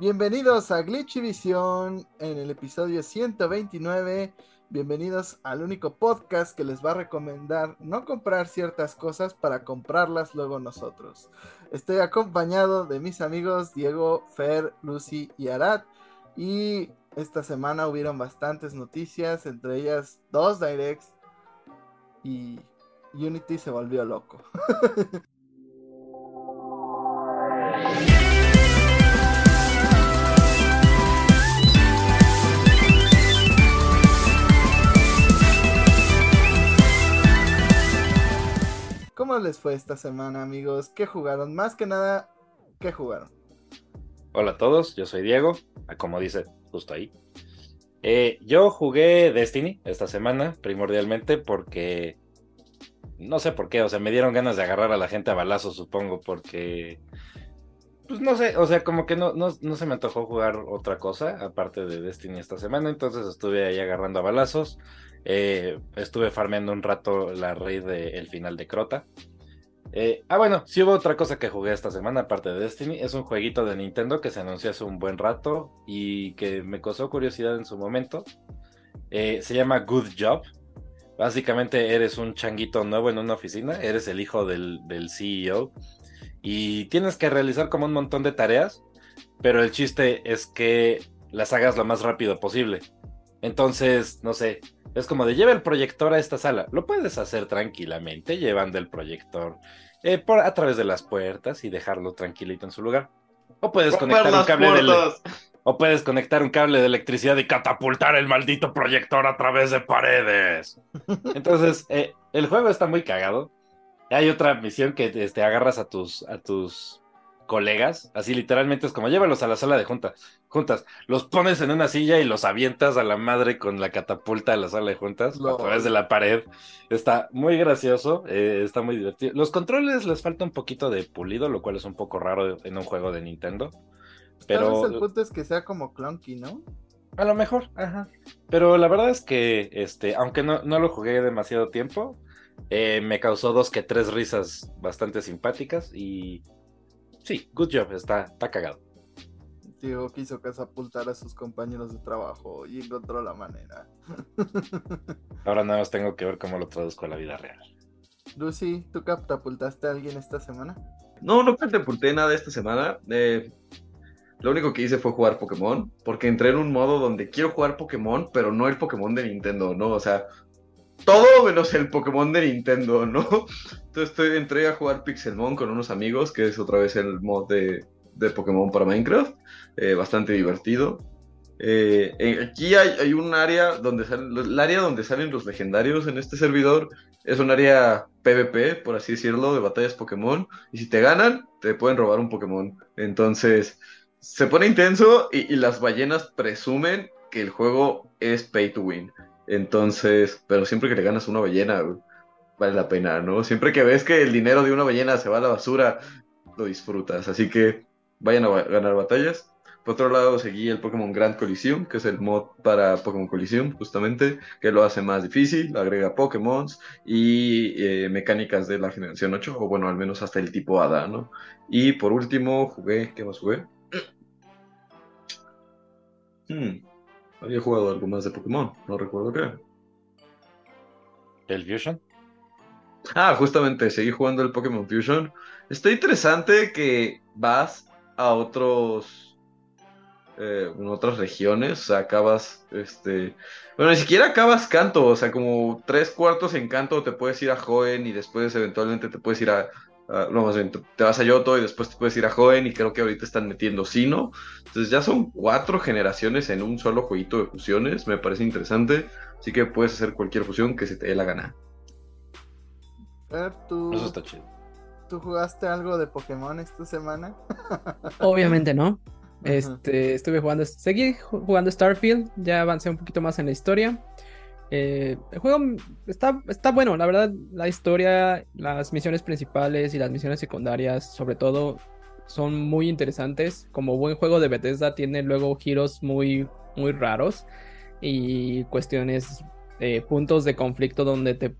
Bienvenidos a Glitchy Visión en el episodio 129. Bienvenidos al único podcast que les va a recomendar no comprar ciertas cosas para comprarlas luego nosotros. Estoy acompañado de mis amigos Diego, Fer, Lucy y Arad. Y esta semana hubieron bastantes noticias, entre ellas dos directs. Y Unity se volvió loco. ¿Cómo les fue esta semana, amigos? ¿Qué jugaron? Más que nada, ¿qué jugaron? Hola a todos, yo soy Diego, como dice justo ahí. Eh, yo jugué Destiny esta semana, primordialmente porque... No sé por qué, o sea, me dieron ganas de agarrar a la gente a balazos, supongo, porque... Pues no sé, o sea, como que no, no, no se me antojó jugar otra cosa aparte de Destiny esta semana, entonces estuve ahí agarrando a balazos. Eh, estuve farmeando un rato la raid del final de Crota. Eh, ah, bueno, si hubo otra cosa que jugué esta semana, aparte de Destiny. Es un jueguito de Nintendo que se anunció hace un buen rato y que me causó curiosidad en su momento. Eh, se llama Good Job. Básicamente eres un changuito nuevo en una oficina, eres el hijo del, del CEO y tienes que realizar como un montón de tareas, pero el chiste es que las hagas lo más rápido posible. Entonces, no sé, es como de lleva el proyector a esta sala. Lo puedes hacer tranquilamente llevando el proyector eh, por, a través de las puertas y dejarlo tranquilito en su lugar. O puedes conectar un cable de o puedes conectar un cable de electricidad y catapultar el maldito proyector a través de paredes. Entonces, eh, el juego está muy cagado. Hay otra misión que este, agarras a tus, a tus colegas, así literalmente es como llévalos a la sala de juntas, juntas, los pones en una silla y los avientas a la madre con la catapulta a la sala de juntas a través de la pared. Está muy gracioso, eh, está muy divertido. Los controles les falta un poquito de pulido, lo cual es un poco raro en un juego de Nintendo. Pero el punto es que sea como clunky, ¿no? A lo mejor, ajá. Pero la verdad es que, este, aunque no, no lo jugué demasiado tiempo, eh, me causó dos que tres risas bastante simpáticas y sí, good job, está, está cagado. Diego quiso catapultar a sus compañeros de trabajo y encontró la manera. Ahora nada más tengo que ver cómo lo traduzco a la vida real. Lucy, ¿tú catapultaste a alguien esta semana? No, no catapulté nada esta semana. Eh, lo único que hice fue jugar Pokémon, porque entré en un modo donde quiero jugar Pokémon, pero no el Pokémon de Nintendo, ¿no? O sea, todo menos el Pokémon de Nintendo, ¿no? Entonces estoy, entré a jugar Pixelmon con unos amigos, que es otra vez el mod de, Pokémon para Minecraft, eh, bastante divertido. Eh, aquí hay, un área donde salen, el área donde salen los legendarios en este servidor es un área PvP, por así decirlo, de batallas Pokémon. Y si te ganan, te pueden robar un Pokémon. Entonces, se pone intenso y las ballenas presumen que el juego es pay to win. Entonces, pero siempre que le ganas una ballena, vale la pena, ¿no? Siempre que ves que el dinero de una ballena se va a la basura, lo disfrutas. Así que vayan a ganar batallas. Por otro lado, seguí el Pokémon Grand Coliseum, que es el mod para Pokémon Coliseum, justamente, que lo hace más difícil, agrega Pokémon y eh, mecánicas de la generación 8, o bueno, al menos hasta el tipo Hada, ¿no? Y por último, jugué, ¿qué más jugué? Hmm, había jugado algo más de Pokémon, no recuerdo qué. ¿El Fusion? Ah, justamente, seguí jugando el Pokémon Fusion. Está interesante que vas a otros. Eh, en otras regiones, o sea, acabas, este... Bueno, ni siquiera acabas canto, o sea, como tres cuartos en canto te puedes ir a Joen y después eventualmente te puedes ir a, no, más bien, te vas a Yoto y después te puedes ir a Joven y creo que ahorita están metiendo Sino. Entonces ya son cuatro generaciones en un solo jueguito de fusiones, me parece interesante. Así que puedes hacer cualquier fusión que se te dé la gana. ¿tú, Eso está chido. ¿Tú jugaste algo de Pokémon esta semana? Obviamente no. Este, estuve jugando, seguí jugando Starfield, ya avancé un poquito más en la historia. Eh, el juego está, está bueno, la verdad, la historia, las misiones principales y las misiones secundarias, sobre todo, son muy interesantes. Como buen juego de Bethesda, tiene luego giros muy, muy raros y cuestiones, eh, puntos de conflicto donde te,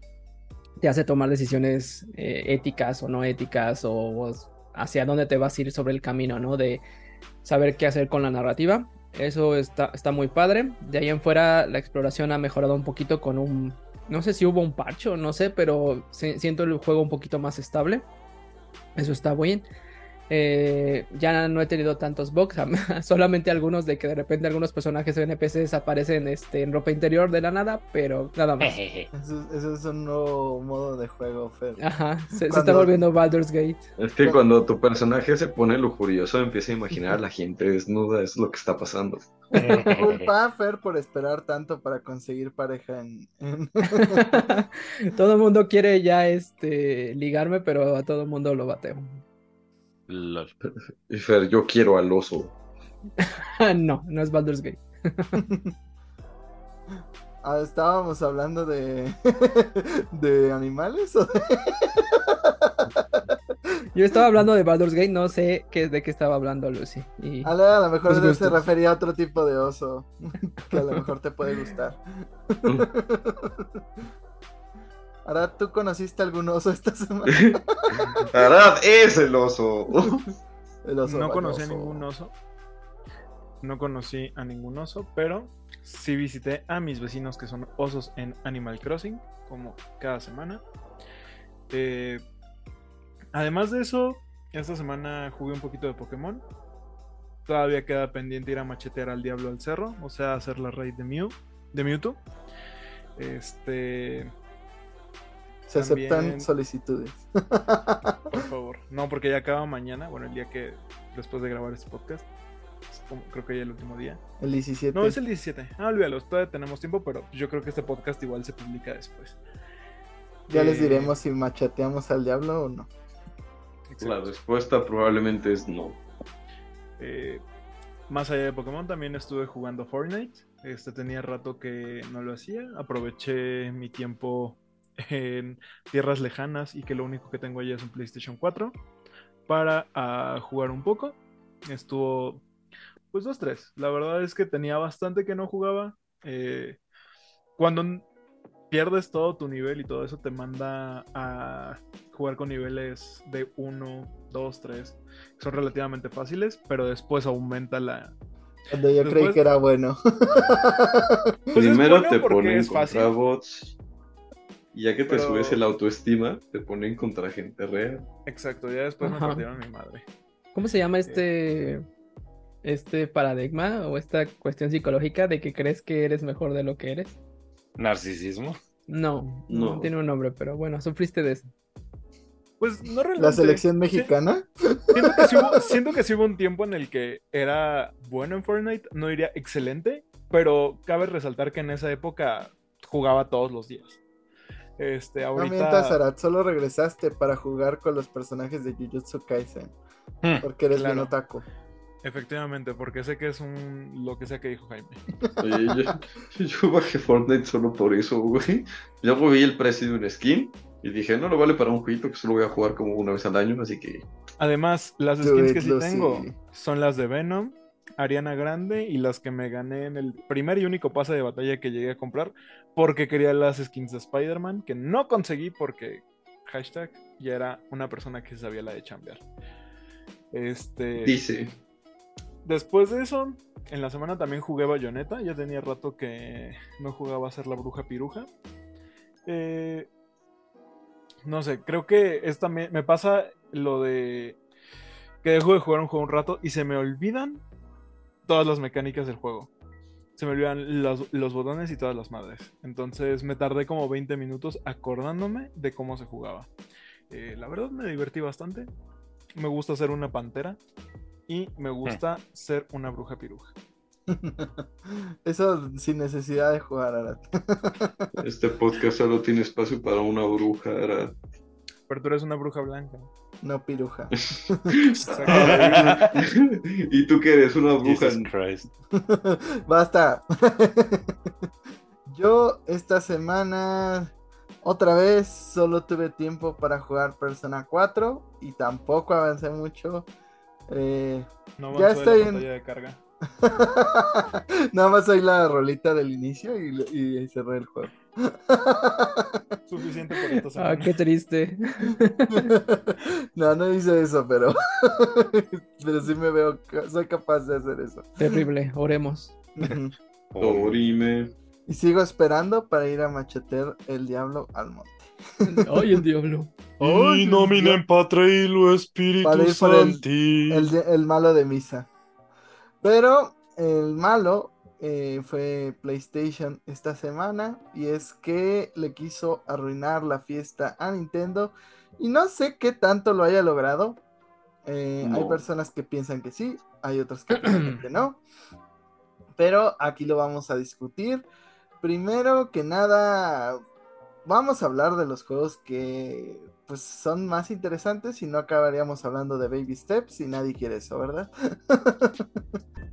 te hace tomar decisiones eh, éticas o no éticas o, hacia dónde te vas a ir sobre el camino, ¿no? De saber qué hacer con la narrativa. Eso está, está muy padre. De ahí en fuera la exploración ha mejorado un poquito con un... No sé si hubo un parcho, no sé, pero siento el juego un poquito más estable. Eso está bien. Eh, ya no he tenido tantos bugs, solamente algunos de que de repente algunos personajes o NPCs aparecen este, en ropa interior de la nada, pero nada más. Eso, es un nuevo modo de juego, Fer. Ajá, se, está volviendo Baldur's Gate. Es que cuando tu personaje se pone lujurioso, empieza a imaginar a la gente desnuda, es lo que está pasando. Culpa Fer por esperar tanto para conseguir pareja en... todo el mundo quiere ya este ligarme, pero a todo el mundo lo bateo. Y Fer, yo quiero al oso. no, no es Baldur's Gate. ah, estábamos hablando de, de animales. Yo estaba hablando de Baldur's Gate, no sé qué, de qué estaba hablando Lucy. Y... A, lo mejor se refería a otro tipo de oso que a lo mejor te puede gustar. Arad, ¿tú conociste algún oso esta semana? Arad es el oso. no conocí a ningún oso. No conocí a ningún oso, pero sí visité a mis vecinos que son osos en Animal Crossing, como cada semana. Eh, además de eso, esta semana jugué un poquito de Pokémon. Todavía queda pendiente ir a machetear al diablo al cerro, o sea, hacer la raid de Mew, de Mewtwo. Este, se aceptan solicitudes. Por favor. No, porque ya acaba mañana, bueno, el día que después de grabar este podcast. creo que ya el último día. El 17. No, es el 17. Ah, olvídalo, todavía tenemos tiempo, pero yo creo que este podcast igual se publica después. Ya les eh, diremos si machateamos al diablo o no. La respuesta probablemente es no. Eh, más allá de Pokémon, también estuve jugando Fortnite. Este tenía rato que no lo hacía. Aproveché mi tiempo en tierras lejanas y que lo único que tengo allá es un PlayStation 4 para ah, jugar un poco. Estuvo pues dos, tres. La verdad es que tenía bastante que no jugaba. Eh, cuando pierdes todo tu nivel y todo eso te manda a jugar con niveles de 1, 2, 3. Son relativamente fáciles, pero después aumenta la... Cuando yo creí que era bueno. Pues Primero te ponen contra bots y ya que te subes el autoestima, te ponen contra gente real. Exacto, ya después me partieron mi madre. ¿Cómo se llama este, este paradigma o esta cuestión psicológica de que crees que eres mejor de lo que eres? ¿Narcisismo? No, no, tiene un nombre, pero bueno, sufriste de eso. Pues no realmente. ¿La selección mexicana? Siento que, sí hubo, siento que sí hubo un tiempo en el que era bueno en Fortnite, no diría excelente, pero cabe resaltar que en esa época jugaba todos los días. Este, ahorita... solo regresaste para jugar con los personajes de Jujutsu Kaisen. Hmm, porque eres claro. otaku. Efectivamente, porque sé que es un lo que sea que dijo Jaime. Oye, yo, bajé Fortnite solo por eso, güey. Luego vi el precio de un skin y dije, no lo vale para un jueguito que solo voy a jugar como una vez al año, así que. Además, las skins que sí tengo son las de Venom, Ariana Grande y las que me gané en el primer y único pase de batalla que llegué a comprar porque quería las skins de Spider-Man que no conseguí porque hashtag ya era una persona que sabía la de chambear. Este. Dice. Después de eso, en la semana también jugué Bayonetta. Ya tenía rato que no jugaba a ser la bruja piruja. Eh, no sé, creo que esta me, me pasa lo de que dejo de jugar un juego un rato y se me olvidan todas las mecánicas del juego. Se me olvidan los, botones y todas las madres. Entonces me tardé como 20 minutos acordándome de cómo se jugaba. Eh, la verdad me divertí bastante. Me gusta ser una pantera. Y me gusta ser una bruja piruja. Eso sin necesidad de jugar, Arat. Este podcast solo tiene espacio para una bruja, Arat. Pero tú eres una bruja blanca. No piruja. ¿Y tú qué eres? Una bruja. Basta. Yo esta semana otra vez solo tuve tiempo para jugar Persona 4 y tampoco avancé mucho. Eh, no ya estoy en... de carga. Nada más hay la rolita del inicio y, y cerré el juego. Suficiente por esta semana. Ah, qué triste. no, no hice eso, pero. pero sí me veo. Soy capaz de hacer eso. Terrible, oremos. Orime. Y sigo esperando para ir a machetear el diablo al monte. Ay, el diablo. Ay, nominen lo espíritu Para ir por el, el, el malo de misa. Pero el malo eh, fue PlayStation esta semana y es que le quiso arruinar la fiesta a Nintendo y no sé qué tanto lo haya logrado. Eh, hay personas que piensan que sí, hay otras que piensan que no. Pero aquí lo vamos a discutir. Primero que nada, vamos a hablar de los juegos que pues son más interesantes y no acabaríamos hablando de Baby Steps y nadie quiere eso, ¿verdad?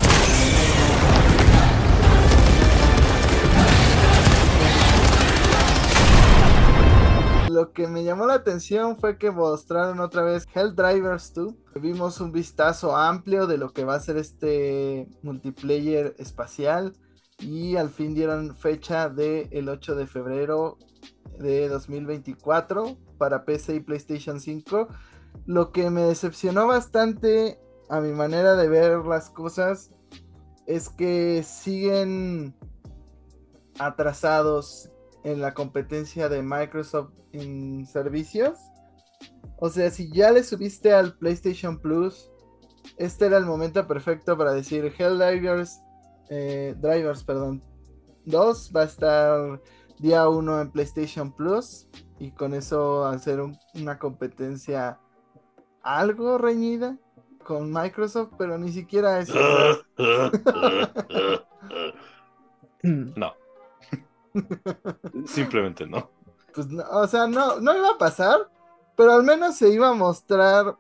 Lo que me llamó la atención fue que mostraron otra vez Helldivers 2. Vimos un vistazo amplio de lo que va a ser este multiplayer espacial. Y al fin dieron fecha del el 8 de febrero de 2024 para PC y PlayStation 5. Lo que me decepcionó bastante a mi manera de ver las cosas es que siguen atrasados en la competencia de Microsoft en servicios. O sea, si ya le subiste al PlayStation Plus, este era el momento perfecto para decir Helldivers, eh, Drivers, perdón, 2 va a estar día 1 en PlayStation Plus y con eso hacer una competencia algo reñida con Microsoft, pero ni siquiera eso. no. Simplemente no. Pues o sea, no, no iba a pasar, pero al menos se iba a mostrar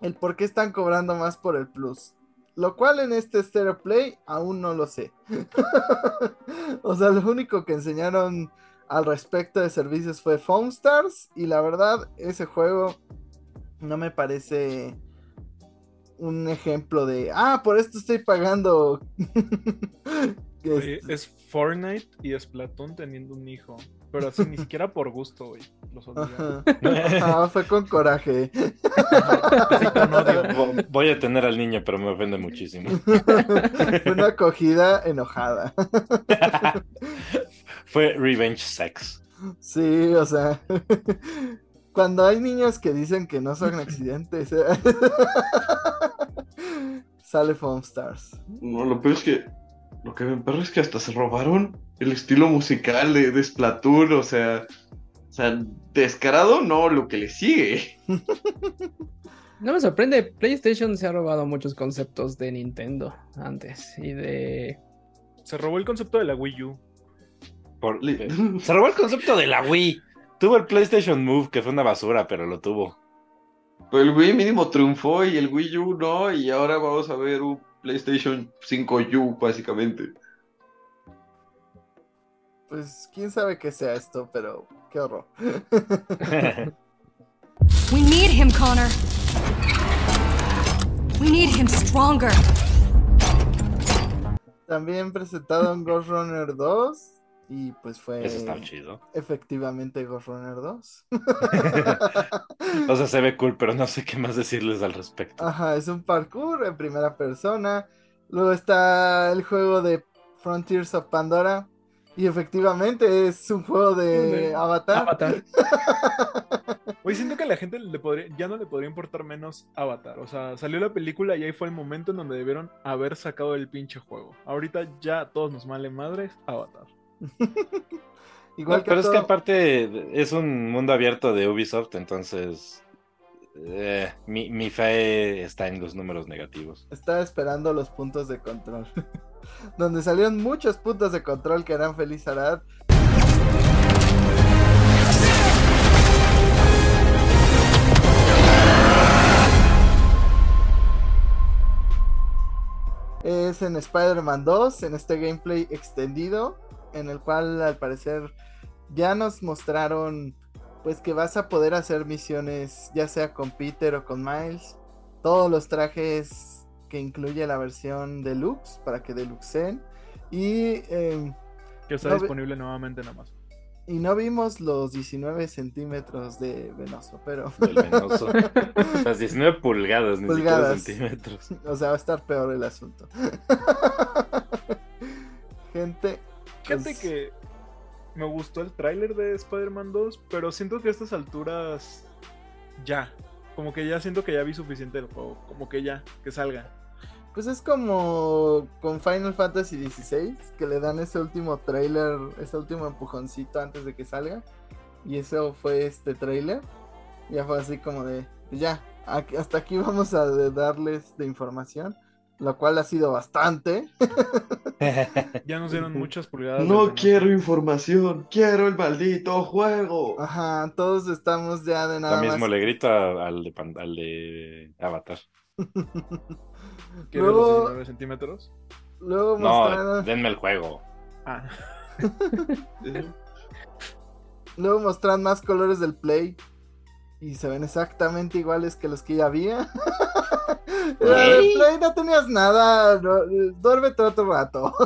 el por qué están cobrando más por el plus. Lo cual en este Stereo Play aún no lo sé. o sea, lo único que enseñaron al respecto de servicios fue Foam Stars. Y la verdad, ese juego no me parece un ejemplo de, ah, por esto estoy pagando. Este es Fortnite y Splatoon teniendo un hijo. Pero así ni siquiera por gusto, güey. Los fue con coraje. Voy a tener al niño, pero me ofende muchísimo. fue una acogida enojada. fue revenge sex. Sí, o sea. Cuando hay niños que dicen que no son accidentes, sale Foam Stars. No, lo peor es que lo que me perro es que hasta se robaron el estilo musical de, de Splatoon, o sea, o sea, descarado no, lo que le sigue. No me sorprende, PlayStation se ha robado muchos conceptos de Nintendo antes y de... Se robó el concepto de la Wii U. Se robó el concepto de la Wii. Tuvo el PlayStation Move, que fue una basura, pero lo tuvo. Pero el Wii mínimo triunfó y el Wii U no, y ahora vamos a ver un PlayStation 5U, básicamente. Pues quién sabe qué sea esto, pero qué horror. We need him, Connor. We need him stronger. También presentaron Ghost Runner 2 y pues fue Eso está chido. efectivamente Ghost Runner 2. o sea, se ve cool, pero no sé qué más decirles al respecto. Ajá, es un parkour en primera persona. Luego está el juego de Frontiers of Pandora. Y efectivamente es un juego de Avatar. Avatar. Hoy siento que a la gente le podría, ya no le podría importar menos Avatar. O sea, salió la película y ahí fue el momento en donde debieron haber sacado el pinche juego. Ahorita ya todos nos male madres Avatar. Igual pero es que aparte es un mundo abierto de Ubisoft, entonces eh, mi, mi, fe está en los números negativos. Estaba esperando los puntos de control. Donde salieron muchos puntos de control que eran feliz Arad. Es en Spider-Man 2, en este gameplay extendido, en el cual al parecer ya nos mostraron pues que vas a poder hacer misiones ya sea con Peter o con Miles. Todos los trajes que incluye la versión deluxe para que deluxeen. Y, eh, Que está No, disponible nuevamente nada más. y no vimos los 19 centímetros de venoso, pero, Del venoso. Las 19 pulgadas, ni Pulgadas. siquiera centímetros. o sea, va a estar peor el asunto. Gente, Fíjate pues, que me gustó el tráiler de Spider-Man 2, pero siento que a estas alturas ya. Como que ya siento que ya vi suficiente del juego. Como que ya, que salga. Pues es como con Final Fantasy XVI, que le dan ese último trailer, ese último empujoncito antes de que salga. Y eso fue este trailer. Ya fue así como de, ya, hasta aquí vamos a darles de información, lo cual ha sido bastante. Ya nos dieron muchas pulgadas. No quiero información, quiero el maldito juego. Ajá, todos estamos ya de nada Ahora mismo más. le grito a- al de, al de Avatar. ¿Quieres los Luego, 19 centímetros? luego No, mostraron, denme el juego. Ah, luego mostraron más colores del Play. Y se ven exactamente iguales que los que ya había. De ¿Qué? Play no tenías nada. no, duerme todo tu rato.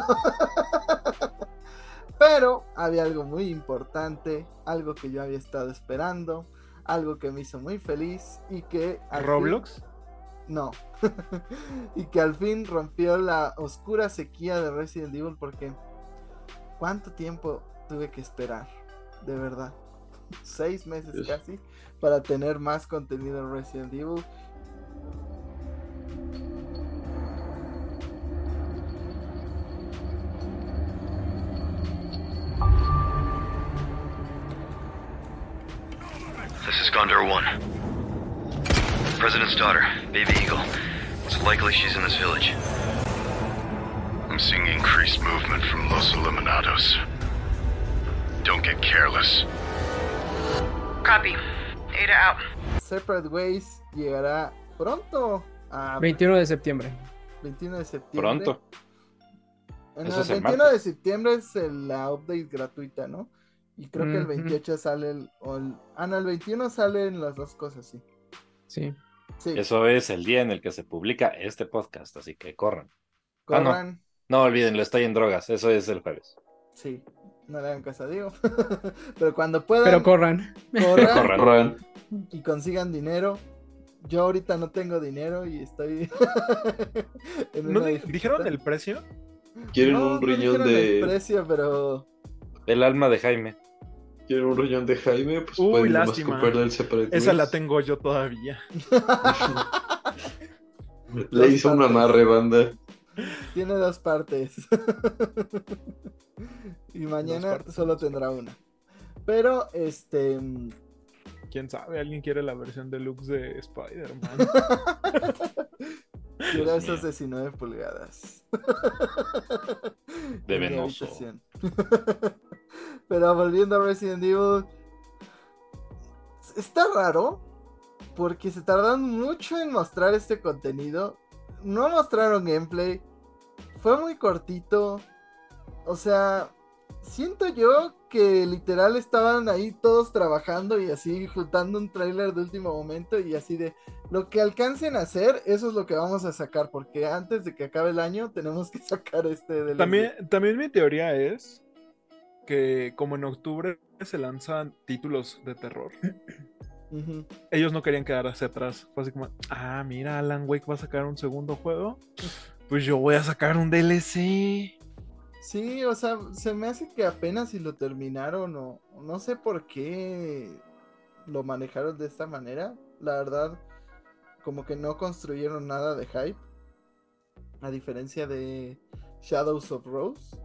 Pero había algo muy importante. Algo que yo había estado esperando. Algo que me hizo muy feliz. Y que. fin- ¿Roblox? no. y que al fin rompió la oscura sequía de Resident Evil porque ¿cuánto tiempo tuve que esperar? De verdad. Seis meses casi para tener más contenido de Resident Evil. Likely she's in this village. I'm seeing increased movement from Los Eliminados. Don't get careless. Copy. Ada out. Separate Ways llegará pronto a 21 de septiembre. 21 de septiembre. Pronto. En Eso el es el 21 martes. de septiembre es la update gratuita, ¿no? Y creo que el Ujú. 28 sale el, o el- Ah, no, el 21 salen las dos cosas, sí. Sí. Sí, Eso es el día en el que se publica este podcast, así que corran. ah, no. corran. No olvídenlo, estoy en drogas. Eso es el jueves. Sí, no le hagan caso a Diego. Pero cuando puedan, Pero corran. corran corran. Corran. y consigan dinero. Yo ahorita no tengo dinero y estoy en ¿No una di- dificultad. dijeron el precio? Quieren No, un no riñón el de. precio, pero El alma de Jaime. Quieren un riñón de Jaime, pues Uy, pueden lástima. comprarle el Esa la tengo yo todavía. Le hizo un partes. amarre, banda. tiene dos partes. y mañana partes, solo tendrá una. Pero este ¿Quién sabe? ¿Alguien quiere la versión deluxe de Spider-Man? quiero mío. 19 pulgadas. De venoso. Pero volviendo a Resident Evil. Está raro. Porque se tardaron mucho en mostrar este contenido. No mostraron gameplay. Fue muy cortito. O sea, siento yo que literal estaban ahí todos trabajando y así juntando un tráiler de último momento y así de lo que alcancen a hacer, eso es lo que vamos a sacar, porque antes de que acabe el año tenemos que sacar este DLC. También, también mi teoría es que como en octubre se lanzan títulos de terror, ellos no querían quedar hacia atrás. Fue así como, ah, mira, Alan Wake va a sacar un segundo juego. Pues yo voy a sacar un DLC. Sí, o sea, se me hace que apenas si lo terminaron o no sé por qué lo manejaron de esta manera. La verdad, como que no construyeron nada de hype. A diferencia de Shadows of Rose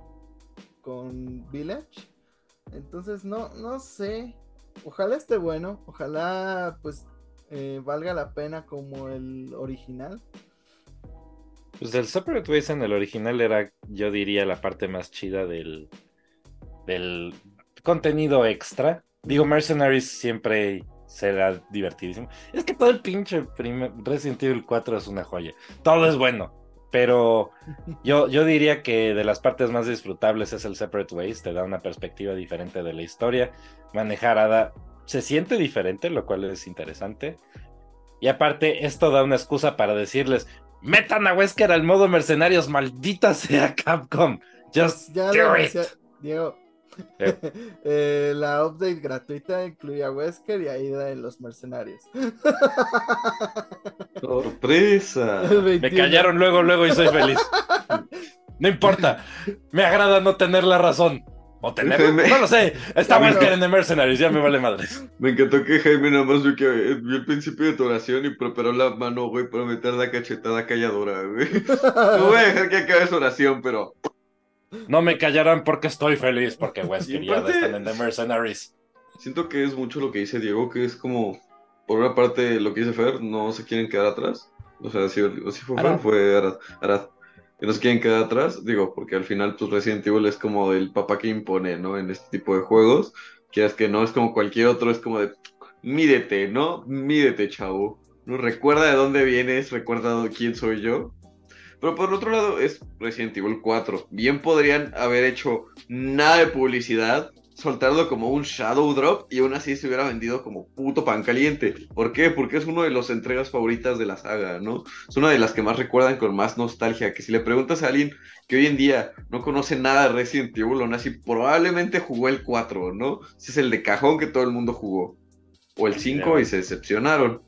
con Village. Entonces, no, no sé. Ojalá esté bueno. Ojalá, pues, eh, valga la pena como el original. Pues el Separate Ways en el original era, yo diría, la parte más chida del, del contenido extra. Digo, Mercenaries siempre será divertidísimo. Es que todo el pinche primer- Resident Evil 4 es una joya. Todo es bueno. Pero yo, yo diría que de las partes más disfrutables es el Separate Ways. Te da una perspectiva diferente de la historia. Manejar Ada se siente diferente, lo cual es interesante. Y aparte, esto da una excusa para decirles, Metan a Wesker al modo mercenarios, maldita sea Capcom. Just Ya do lo it. anuncia- Diego. Eh. Eh, la update gratuita incluye a Wesker y a Ida en los mercenarios. ¡Sorpresa! Me 21. callaron luego, luego y soy feliz. No importa. Me agrada no tener la razón. O. Jaime. No lo sé. Está. Wesker en The Mercenaries, ya me vale madres. Me encantó que Jaime nada más vio, que, eh, vio el principio de tu oración y preparó la mano, güey, para meter la cachetada calladora, güey. No voy a dejar que acabe su oración, pero No me callarán porque estoy feliz, porque Wesker Y y aparte- están en The Mercenaries. siento que es mucho lo que dice Diego, que es como, por una parte, lo que dice Fer, no se quieren quedar atrás. O sea, si, si fue Fer, Arad. fue Arad, Arad. Que no se quieren quedar atrás, digo, porque al final, pues Resident Evil es como el papá que impone, ¿no? En este tipo de juegos. Quieras que no, es como cualquier otro, es como de, mídete, ¿no? Mídete, chavo. ¿No? Recuerda de dónde vienes, recuerda quién soy yo. Pero por otro lado, es Resident Evil 4. Bien podrían haber hecho nada de publicidad, soltarlo como un Shadow Drop y aún así se hubiera vendido como puto pan caliente. ¿Por qué? Porque es una de las entregas favoritas de la saga, ¿no? Es una de las que más recuerdan con más nostalgia. Que si le preguntas a alguien que hoy en día no conoce nada de Resident Evil, aún así probablemente jugó el 4, ¿no? Ese es el de cajón que todo el mundo jugó. O el 5 y se decepcionaron.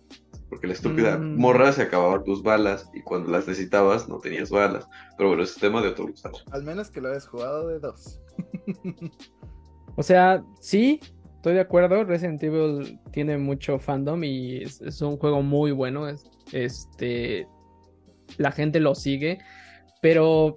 Porque la estúpida Mm. morra se acababan tus balas y cuando las necesitabas no tenías balas. Pero bueno, ese es tema de otro lugar. Al menos que lo hayas jugado de dos. O sea, sí, estoy de acuerdo. Resident Evil tiene mucho fandom y es, es un juego muy bueno. es- este, la gente lo sigue, pero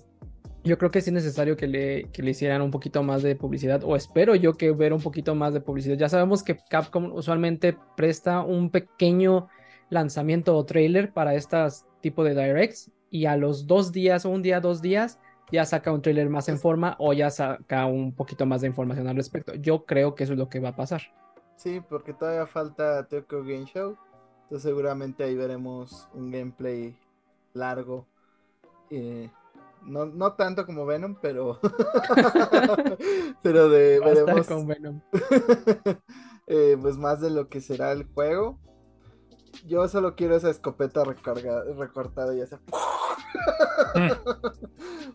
yo creo que sí es necesario que le, que le hicieran un poquito más de publicidad, o espero yo que ver un poquito más de publicidad. Ya sabemos que Capcom usualmente presta un pequeño lanzamiento o trailer para estas tipo de directs y a los dos días o un día, dos días ya saca un trailer más en forma o ya saca un poquito más de información al respecto. Yo creo que eso es lo que va a pasar. Sí, porque todavía falta Tokyo Game Show. Entonces seguramente ahí veremos un gameplay largo. Eh, no, no tanto como Venom, pero. pero de veremos. con Venom. eh, pues más de lo que será el juego. Yo solo quiero esa escopeta recarga, recortada y esa.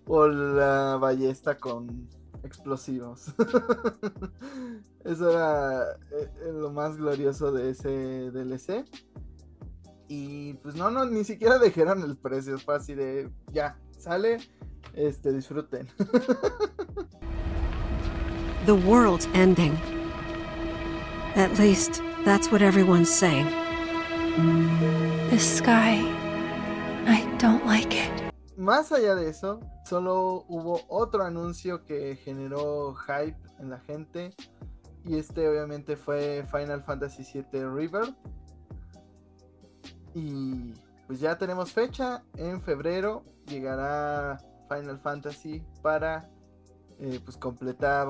o la ballesta con explosivos. Eso era eh, eh, lo más glorioso de ese DLC. Y pues no, no, ni siquiera dijeron el precio. Fue así de ya, sale, este, disfruten. The world's ending. At least, that's what everyone's saying. This sky. I don't like it. Más allá de eso, solo hubo otro anuncio que generó hype en la gente. Y este obviamente fue Final Fantasy VII River. Y pues ya tenemos fecha. En febrero llegará Final Fantasy para eh, pues completar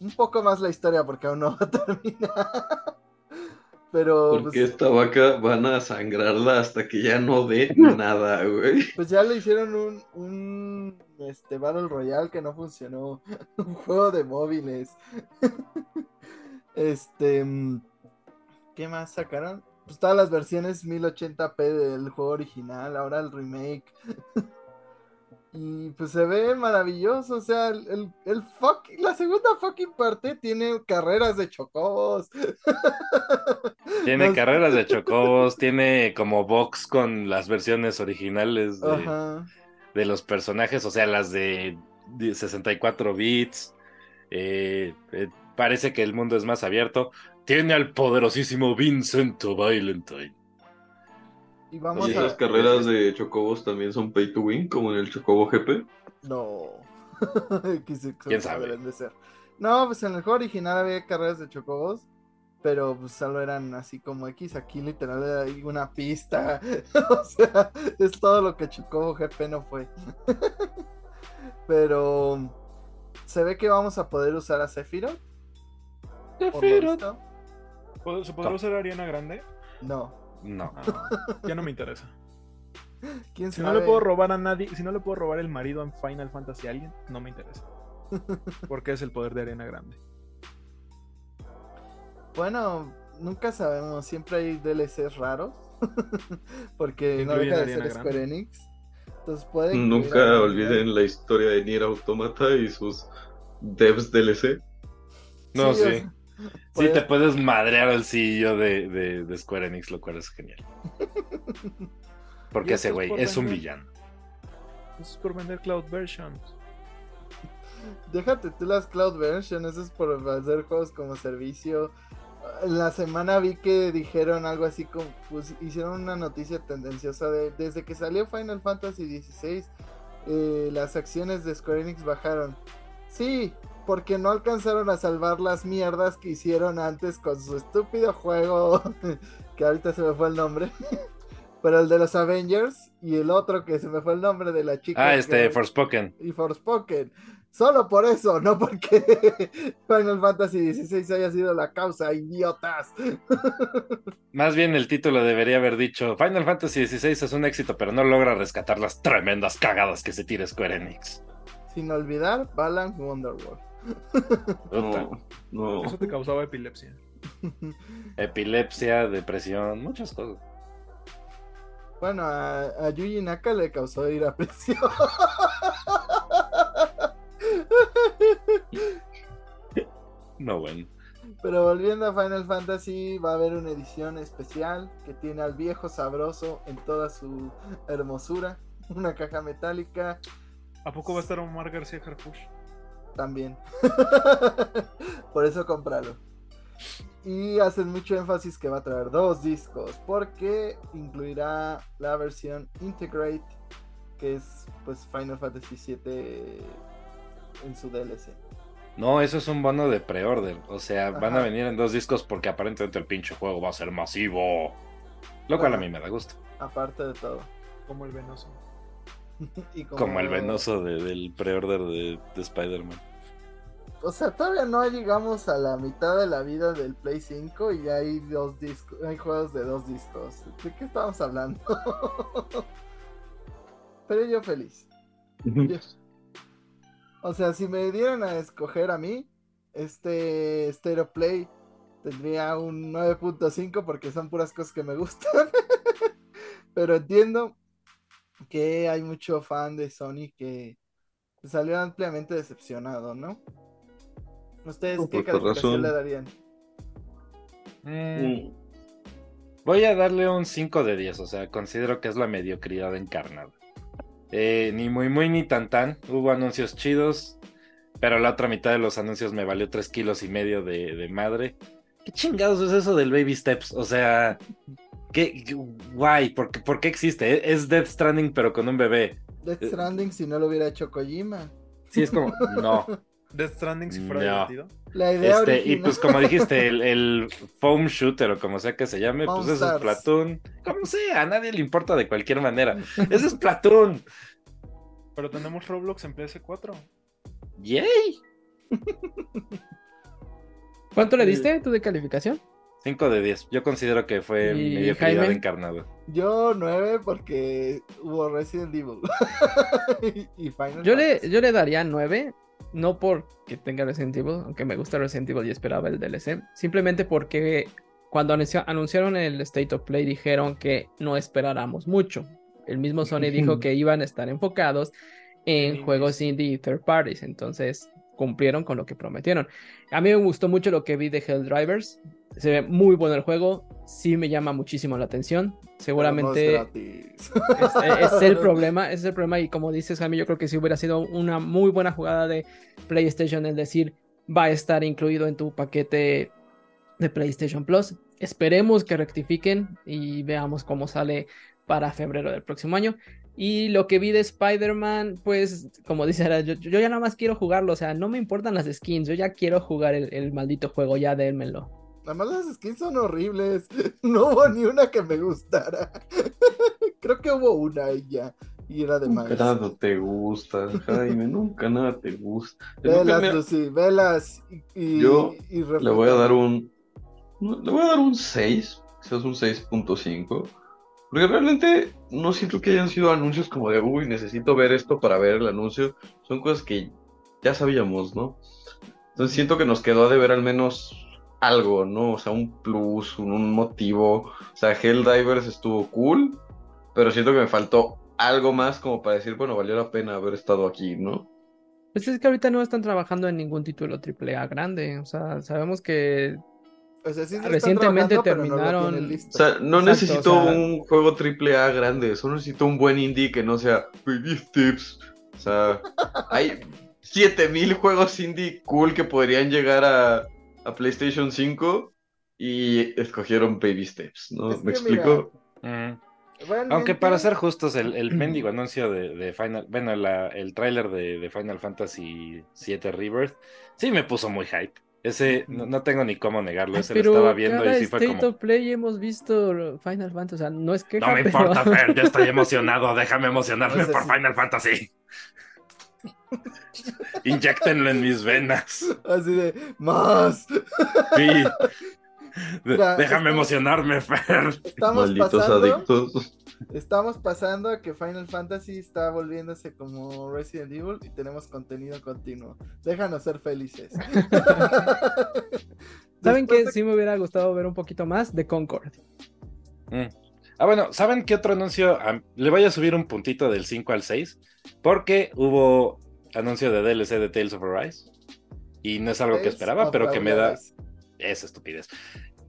un poco más la historia porque aún no va a terminar. Pero Porque pues, esta vaca van a sangrarla hasta que ya no dé nada, güey. Pues ya le hicieron un, un este, Battle Royale que no funcionó. un juego de móviles. este. mm, ¿Qué más sacaron? Pues todas las versiones 1080p del juego original, ahora el remake. Y pues se ve maravilloso. O sea, el, el, el fuck- la segunda fucking parte tiene carreras de chocobos. Tiene Nos- carreras de chocobos, tiene como box con las versiones originales de, de los personajes, o sea, las de, de 64 bits. eh, eh, parece que el mundo es más abierto. Tiene al poderosísimo Vincent Valentine. Y vamos Y a. las carreras de chocobos también son pay to win, como en el Chocobo GP. No. ¿Quién sabe? deben de ser. No, pues en el juego original había carreras de chocobos, pero pues solo eran así como X. Aquí literal hay una pista. o sea, es todo lo que Chocobo GP no fue. pero se ve que vamos a poder usar a Sephiroth. ¿Pod- ¿Se podrá usar Ariana Grande? No. No. Ya no me interesa. ¿Quién Si sabe? no le puedo robar a nadie, si no le puedo robar el marido en Final Fantasy a alguien, no me interesa. Porque es el poder de Arena Grande. Bueno, nunca sabemos. Siempre hay DLCs raros. Porque no deja de ser Grande. Square Enix. Entonces puede incluir a Nunca olviden la historia de Nier Automata y sus devs DLC. No, Sí, o sí. Sea, Sí, te puedes madrear al CEO de, de, de Square Enix, lo cual es genial. Porque ese es güey por es un villano. Eso es por vender Cloud Versions. Déjate tú las cloud version, eso es por hacer juegos como servicio. En la semana vi que dijeron algo así como, pues hicieron una noticia tendenciosa de desde que salió Final Fantasy XVI, eh, las acciones de Square Enix bajaron. Sí, porque no alcanzaron a salvar las mierdas que hicieron antes con su estúpido juego, que ahorita se me fue el nombre. Pero el de los Avengers y el otro que se me fue el nombre de la chica. Ah, este, Forspoken. y Forspoken. Solo por eso, no porque Final Fantasy XVI haya sido la causa, idiotas. Más bien el título debería haber dicho Final Fantasy XVI es un éxito, pero no logra rescatar las tremendas cagadas que se tira Square Enix. Sin olvidar Balan Wonderworld. Puta. No, no. Eso te causaba epilepsia. Epilepsia, depresión, muchas cosas. Bueno, a, a Yuji Naka le causó ir a prisión. No, bueno. Pero volviendo a Final Fantasy, va a haber una edición especial que tiene al viejo sabroso en toda su hermosura. Una caja metálica ¿A poco va a estar Omar García Harfush? También. Por eso cómpralo. Y hacen mucho énfasis que va a traer dos discos, porque incluirá la versión Integrate, que es pues Final Fantasy VII en su DLC. No, eso es un bono de pre-order. O sea, van a venir en dos discos porque aparentemente el pinche juego va a ser masivo. Lo cual a mí me da gusto. Aparte de todo. Como el venoso. Y Como el venoso de- del pre-order de, de Spider-Man. O sea, todavía no llegamos a la mitad de la vida del Play 5 y ya hay dos discos, hay juegos de dos discos. ¿De qué estamos hablando? Pero yo feliz. Yo- O sea, si me dieran a escoger a mí, este Stereo Play tendría un 9.5 porque son puras cosas que me gustan. Pero entiendo que hay mucho fan de Sony que salió ampliamente decepcionado, ¿no? ¿Ustedes qué pues, por calificación razón. le darían? Mm, Voy a darle un 5 de 10, o sea, considero que es la mediocridad encarnada. Eh, ni muy muy ni tan tan, hubo anuncios chidos, pero la otra mitad de los anuncios me valió 3 kilos y medio de, de madre. ¿Qué chingados es eso del Baby Steps? O sea, ¿qué, guay, ¿por, qué- por qué existe? Es Death Stranding pero con un bebé. Death Eh, Stranding si no lo hubiera hecho Kojima. Sí, es como, no. Death Stranding si fuera No. divertido. La idea Este, y pues como dijiste, el, el foam shooter o como sea que se llame, pues eso es. Platoon. Como sea, a nadie le importa de cualquier manera. Eso es Platoon. Pero tenemos Roblox en PS4. ¡Yay! ¿Cuánto le diste tú de calificación? 5 de 10. Yo considero que fue ¿Y mediocridad Jaime? encarnada. Yo 9 porque hubo Resident Evil. y Final Yo le, yo le daría 9, no porque tenga Resident Evil, aunque me gusta Resident Evil y esperaba el DLC, simplemente porque cuando anuncio- anunciaron el State of Play dijeron que no esperáramos mucho. El mismo Sony dijo que iban a estar enfocados en juegos indie y third parties, entonces cumplieron con lo que prometieron. A mí me gustó mucho lo que vi de Helldrivers, se ve muy bueno el juego, sí me llama muchísimo la atención, Pero no es seguramente... Es, es el problema, es el problema y como dices Jaime, yo creo que sí hubiera sido una muy buena jugada de PlayStation el decir va a estar incluido en tu paquete de PlayStation Plus. Esperemos que rectifiquen y veamos cómo sale para febrero del próximo año. Y lo que vi de Spider-Man, pues como dice, yo, yo ya nada más quiero jugarlo, o sea, no me importan las skins, yo ya quiero jugar el, el maldito juego, ya dénmelo. Además las skins son horribles. No hubo ni una que me gustara. Creo que hubo una y ya. Y era de más. nada te gusta, Jaime, nunca nada te gusta. Velas, me- Lucy, velas. Y, Yo y Le voy a dar un. Le voy a dar un 6, quizás un 6.5. Porque realmente no siento que hayan sido anuncios como de, uy, necesito ver esto para ver el anuncio. Son cosas que ya sabíamos, ¿no? Entonces siento que nos quedó a deber al menos algo, ¿no? O sea, un plus, un, un motivo. O sea, Helldivers estuvo cool, pero siento que me faltó algo más como para decir, bueno, valió la pena haber estado aquí, ¿no? Pues es que ahorita no están trabajando en ningún título AAA grande. O sea, sabemos que O sea, sí Recientemente no terminaron-. O sea, no Exacto, necesito o sea- un juego triple A grande, solo necesito un buen indie que no sea Baby Steps. O sea, hay 7000 juegos indie cool que podrían llegar a, a PlayStation 5 y escogieron Baby Steps, ¿no? Es ¿Me explico? Mm. Aunque para ser justos, el, el mendigo anuncio de, de Final, bueno, la- el tráiler de, de Final Fantasy VII Rebirth, sí me puso muy hype. Ese, no, no tengo ni cómo negarlo, ese pero lo estaba viendo cada y sí fue State como, of Play hemos visto Final Fantasy, o sea, no es que no me importa, Fer, yo estoy emocionado, déjame emocionarme O sea, por sí. Final Fantasy. Inyéctenlo en mis venas. Así de, más. Sí. De- Mira, déjame estamos- emocionarme, Fer. Estamos Malditos pasando, adictos. estamos pasando a que Final Fantasy está volviéndose como Resident Evil y tenemos contenido continuo. Déjanos ser felices. ¿Saben qué? de- Sí me hubiera gustado ver un poquito más de Concord. Mm. Ah, bueno, ¿saben qué otro anuncio? Ah, le voy a subir un puntito del 5 al 6, porque hubo anuncio de DLC de Tales of Arise. Y no es algo que esperaba, pero que me da... Esa estupidez.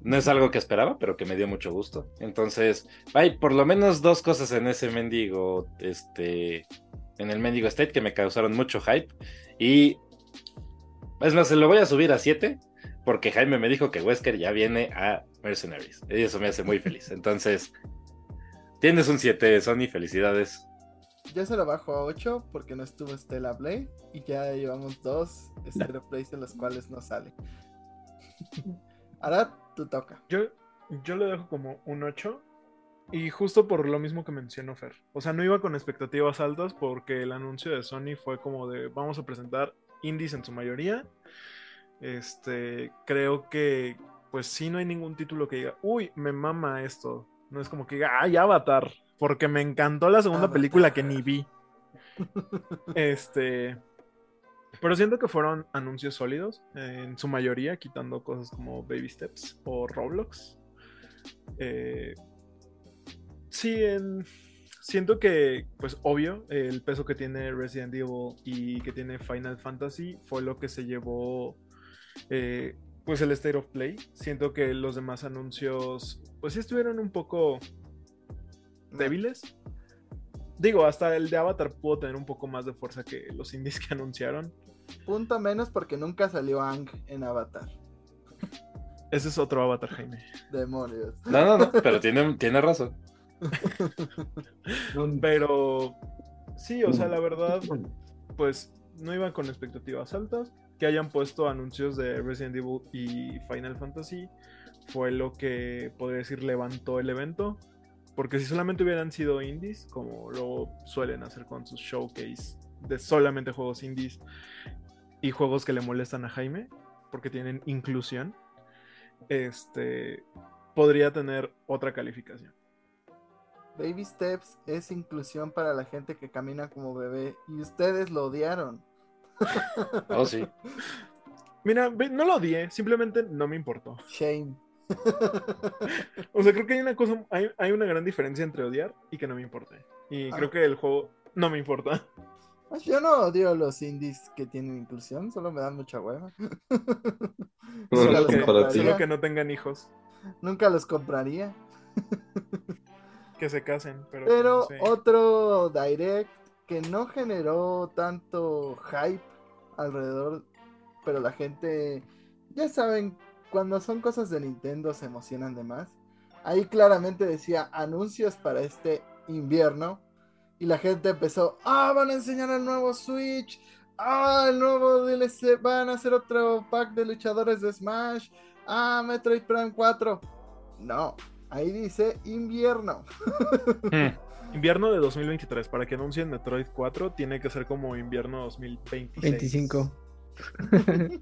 No es algo que esperaba, pero que me dio mucho gusto. Entonces, hay por lo menos dos cosas en ese mendigo, este, en el mendigo state que me causaron mucho hype. Y es más, se lo voy a subir a 7, porque Jaime me dijo que Wesker ya viene a Mercenaries. Y eso me hace muy feliz. Entonces, tienes un 7, Sony, felicidades. Yo se lo bajo a 8 porque no estuvo Stella Blade y ya llevamos dos Stereo Plays en los cuales no sale. Ahora tú toca. Yo, yo lo dejo como un 8. Y justo por lo mismo que mencionó Fer. O sea, no iba con expectativas altas porque el anuncio de Sony fue como de vamos a presentar indies en su mayoría. Este, creo que pues sí no hay ningún título que diga, uy, me mama esto. No es como que diga, ay, Avatar, porque me encantó la segunda Avatar. película que ni vi. Este, pero siento que fueron anuncios sólidos, en su mayoría, quitando cosas como Baby Steps o Roblox. Eh, sí, en- siento que, pues obvio, el peso que tiene Resident Evil y que tiene Final Fantasy fue lo que se llevó, eh, pues el State of Play. Siento que los demás anuncios, pues sí estuvieron un poco débiles. Digo, hasta el de Avatar pudo tener un poco más de fuerza que los indies que anunciaron. Punto menos porque nunca salió Ang en Avatar. Ese es otro Avatar, Jaime. Demonios. No, no, no, pero tiene, tiene razón. Pero sí, o sea, la verdad, pues no iban con expectativas altas. Que hayan puesto anuncios de Resident Evil y Final Fantasy fue lo que podría decir levantó el evento. Porque si solamente hubieran sido indies, como lo suelen hacer con sus showcase de solamente juegos indies y juegos que le molestan a Jaime, porque tienen inclusión, este podría tener otra calificación. Baby Steps es inclusión para la gente que camina como bebé y ustedes lo odiaron. Oh, sí. Mira, no lo odié, simplemente no me importó. Shame. O sea, creo que hay una cosa, hay, hay una gran diferencia entre odiar y que no me importe. Y creo que el juego no me importa. Pues yo no odio los indies que tienen inclusión, solo me dan mucha hueva. Que, solo que no tengan hijos, Nunca los compraría. que se casen, pero... Pero no sé. otro direct que no generó tanto hype alrededor, pero la gente, ya saben, cuando son cosas de Nintendo se emocionan de más. Ahí claramente decía anuncios para este invierno y la gente empezó, ah, van a enseñar el nuevo Switch, ah, el nuevo DLC, van a hacer otro pack de luchadores de Smash, ah, Metroid Prime 4. No, ahí dice invierno. Mm. Invierno de 2023, para que anuncien Metroid 4, tiene que ser como invierno 2026. 25.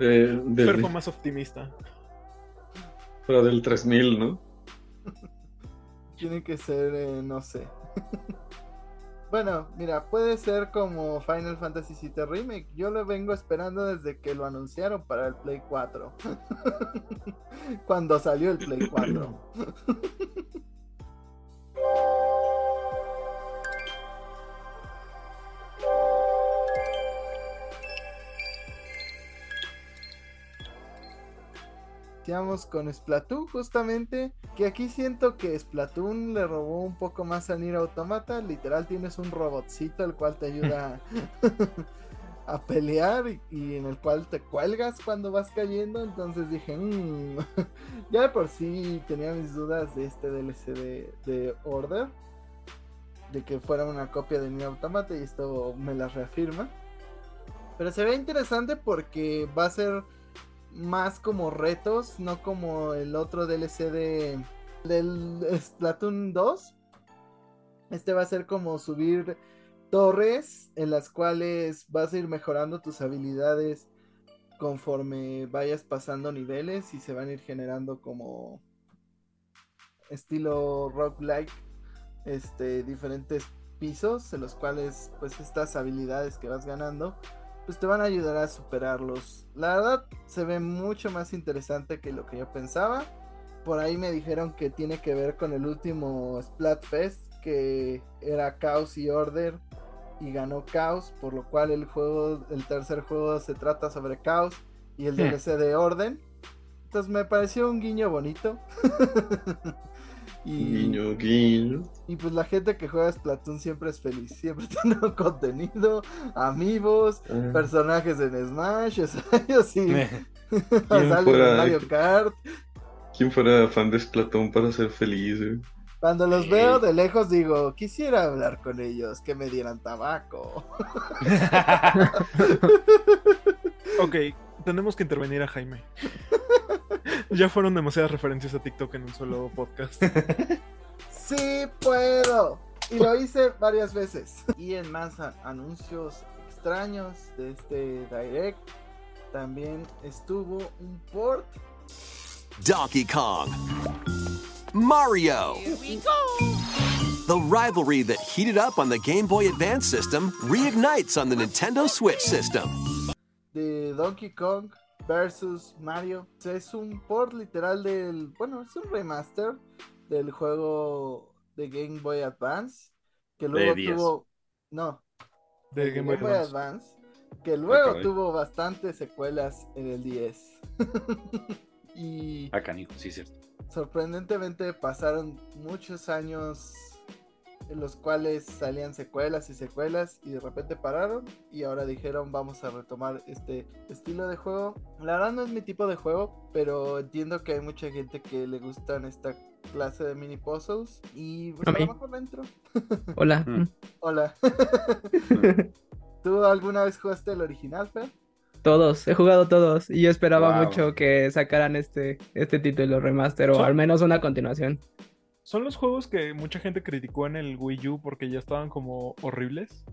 Eh, del, Fer fue más optimista. pero del 3000, ¿no? Tiene que ser, eh, no sé. Bueno, mira, puede ser como Final Fantasy VII Remake. Yo lo vengo esperando desde que lo anunciaron para el Play 4. Cuando salió el Play 4. Con Splatoon justamente, que aquí siento que Splatoon le robó un poco más a Nier Automata, literal tienes un robotcito el cual te ayuda a pelear y, y en el cual te cuelgas cuando vas cayendo, entonces dije, "Mm". ya de por sí tenía mis dudas de este DLC de, de Order, de que fuera una copia de Nier Automata y esto me la reafirma. Pero se ve interesante porque va a ser más como retos, no como el otro DLC de del Splatoon 2. Este va a ser como subir torres en las cuales vas a ir mejorando tus habilidades conforme vayas pasando niveles y se van a ir generando como estilo roguelike este diferentes pisos en los cuales pues estas habilidades que vas ganando pues te van a ayudar a superarlos. La verdad se ve mucho más interesante que lo que yo pensaba. Por ahí me dijeron que tiene que ver con el último Splatfest, que era Chaos y Order, y ganó Chaos, por lo cual el juego, el tercer juego se trata sobre Chaos y el DLC de Orden. Entonces me pareció un guiño bonito. y, Guiño, guiño. y pues la gente que juega Splatoon siempre es feliz, siempre tiene contenido, amigos, Ah. personajes en Smash, o sea, yo sí. ¿Quién Sale en fuera- Mario Kart. ¿Quién fuera fan de Splatoon para ser feliz? güey? Cuando los veo de lejos digo, quisiera hablar con ellos, que me dieran tabaco. Ok, tenemos que intervenir a Jaime. ya fueron demasiadas referencias a TikTok en un solo podcast. Sí puedo. Y lo hice varias veces. Y en más anuncios extraños de este Direct, también estuvo un port. Donkey Kong. Mario. The rivalry that heated up on the Game Boy Advance system reignites on the Nintendo Switch system. De Donkey Kong versus Mario. Es un port literal del, bueno, es un remaster del juego de Game Boy Advance que luego 10. tuvo, no, De Game Boy Advance. Advance, que luego tuvo bastantes secuelas en el 10. y canijo, sí, cierto. sorprendentemente pasaron muchos años en los cuales salían secuelas y secuelas y de repente pararon y ahora dijeron vamos a retomar este estilo de juego. La verdad no es mi tipo de juego, pero entiendo que hay mucha gente que le gustan esta clase de mini puzzles y pues A a, mí. lo mejor le entro. Hola. Mm. Hola. ¿Tú alguna vez jugaste el original, Fer? Todos, he jugado todos y yo esperaba Wow. mucho que sacaran este, este título remaster o al menos una continuación. Son los juegos que mucha gente criticó en el Wii U porque ya estaban como horribles.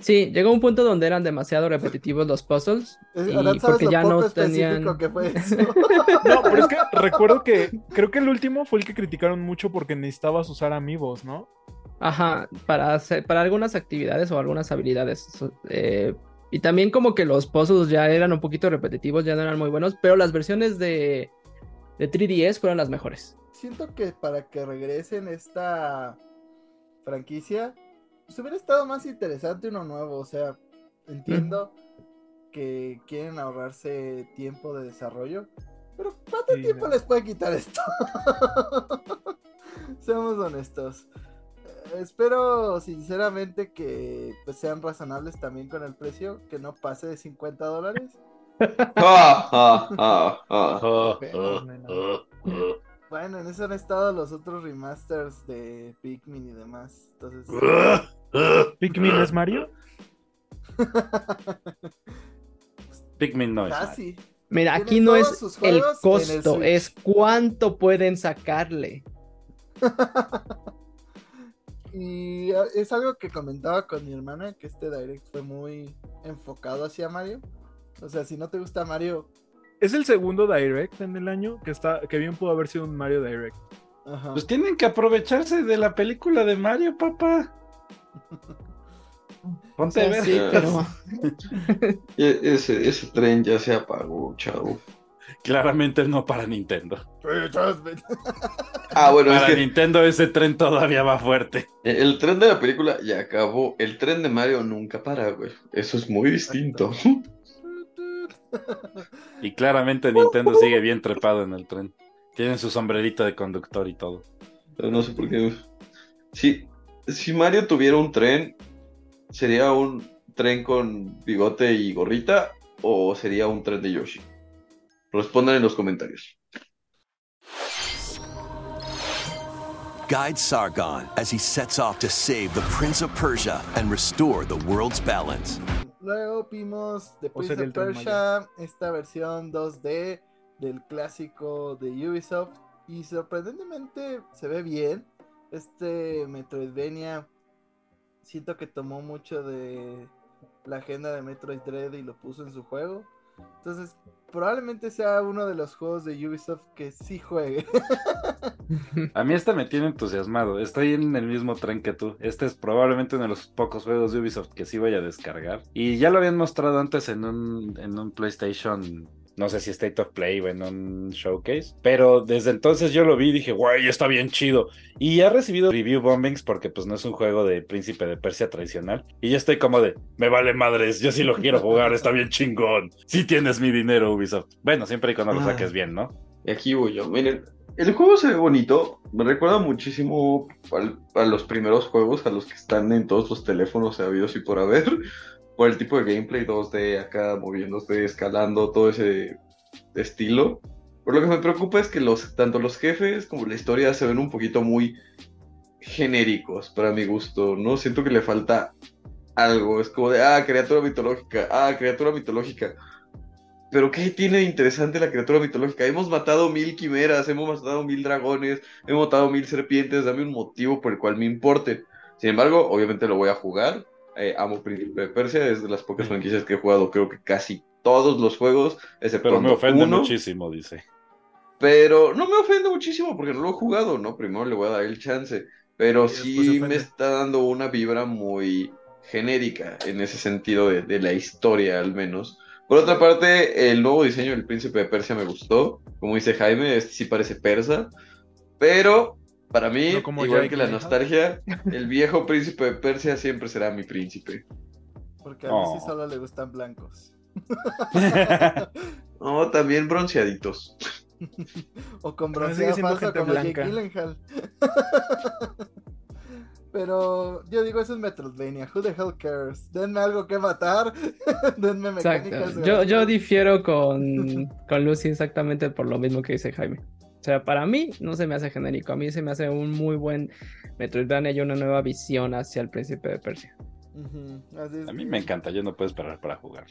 Sí, llegó un punto donde eran demasiado repetitivos los puzzles y sabes porque lo ya poco no tenían... que fue eso. No, pero es que recuerdo que creo que el último fue el que criticaron mucho porque necesitabas usar amigos, ¿no? Ajá, para, hacer- para algunas actividades o algunas habilidades. eh, y también como que los puzzles ya eran un poquito repetitivos, ya no eran muy buenos, pero las versiones de, de 3DS fueron las mejores. Siento que para que regresen esta franquicia, pues hubiera estado más interesante uno nuevo. O sea, entiendo que quieren ahorrarse tiempo de desarrollo, pero ¿cuánto Sí, tiempo no. les puede quitar esto? Seamos honestos. Eh, espero sinceramente que pues, sean razonables también con el precio, que no pase de 50 dólares. Ah, ah, ah, ah. Bueno, en eso han estado los otros remasters de Pikmin y demás. Entonces, Pikmin es Mario. Pikmin no es Mario. Mira, aquí no es el costo, es cuánto pueden sacarle. Y eh, es algo que comentaba con mi hermana, que este direct fue muy enfocado hacia Mario. O sea, si no te gusta Mario, Es el segundo Direct en el año que está, que bien pudo haber sido un Mario Direct. ajá. Pues tienen que aprovecharse de la película de Mario, papá. Ponte a ver. Sí, pero E- Ese, ese tren ya se apagó, chavo. Claramente no para Nintendo. Ah, bueno, es Para que Nintendo ese tren todavía va fuerte. el tren de la película ya acabó. El tren de Mario nunca para, güey. Eso es muy distinto. Y claramente Nintendo sigue bien trepado en el tren. Tienen su sombrerito de conductor y todo. Pero no sé por qué. Si, si Mario tuviera un tren, ¿sería un tren con bigote y gorrita o sería un tren de Yoshi? Respondan en los comentarios. Guide Sargon as he sets off to save the Prince of Persia and restore the world's balance. Luego vimos The Prince of Persia, esta versión 2D del clásico de Ubisoft. Y sorprendentemente se ve bien. Este Metroidvania siento que tomó mucho de la agenda de Metroid Dread y lo puso en su juego. Entonces, probablemente sea uno de los juegos de Ubisoft que sí juegue. A mí este me tiene entusiasmado. Estoy en el mismo tren que tú. Este es probablemente uno de los pocos juegos de Ubisoft que sí voy a descargar. Y ya lo habían mostrado antes en un, en un PlayStation. No sé si State of Play o en un showcase. Pero desde entonces yo lo vi y dije, guay, está bien chido. Y ha recibido review bombings porque pues no es un juego de Príncipe de Persia tradicional. Y yo estoy como de, me vale madres, yo sí lo quiero jugar, está bien chingón. Sí tienes mi dinero, Ubisoft. Bueno, siempre y cuando lo saques bien, ¿no? Y aquí voy yo. Miren, el juego se ve bonito. Me recuerda muchísimo al- a los primeros juegos, a los que están en todos los teléfonos habidos y por haber. Por el tipo de gameplay 2D acá moviéndose, escalando, todo ese estilo. Pero lo que me preocupa es que los, tanto los jefes como la historia se ven un poquito muy genéricos para mi gusto. No siento que le falta algo. Es como de, ah, criatura mitológica, ah, criatura mitológica. Pero ¿qué tiene interesante la criatura mitológica? Hemos matado mil quimeras, hemos matado mil dragones, hemos matado mil serpientes, dame un motivo por el cual me importe. Sin embargo, obviamente lo voy a jugar. Eh, amo Príncipe de Persia, es de las pocas franquicias que he jugado, creo que casi todos los juegos, excepto Pero me ofende uno. muchísimo, dice. Pero no me ofende muchísimo porque no lo he jugado, ¿no? Primero le voy a dar el chance. Pero sí me está dando una vibra muy genérica en ese sentido de, de la historia, al menos. Por otra parte, el nuevo diseño del Príncipe de Persia me gustó. Como dice Jaime, este sí parece persa. Pero para mí, No como igual que la nostalgia, el viejo Príncipe de Persia siempre será mi príncipe. Porque a mí sí Oh. solo le gustan blancos. No, también bronceaditos. O con falso gente como Jake blanca. Gyllenhaal. Pero yo digo, eso es Metroidvania. Who the hell cares? Denme algo que matar. Denme mecánicas. Exacto. Yo, yo difiero con, con Lucy exactamente por lo mismo que dice Jaime. O sea, para mí no se me hace genérico. A mí se me hace un muy buen Metroidvania y una nueva visión hacia el Príncipe de Persia. Ujú, así es. A mí me encanta, yo no puedo esperar para jugar.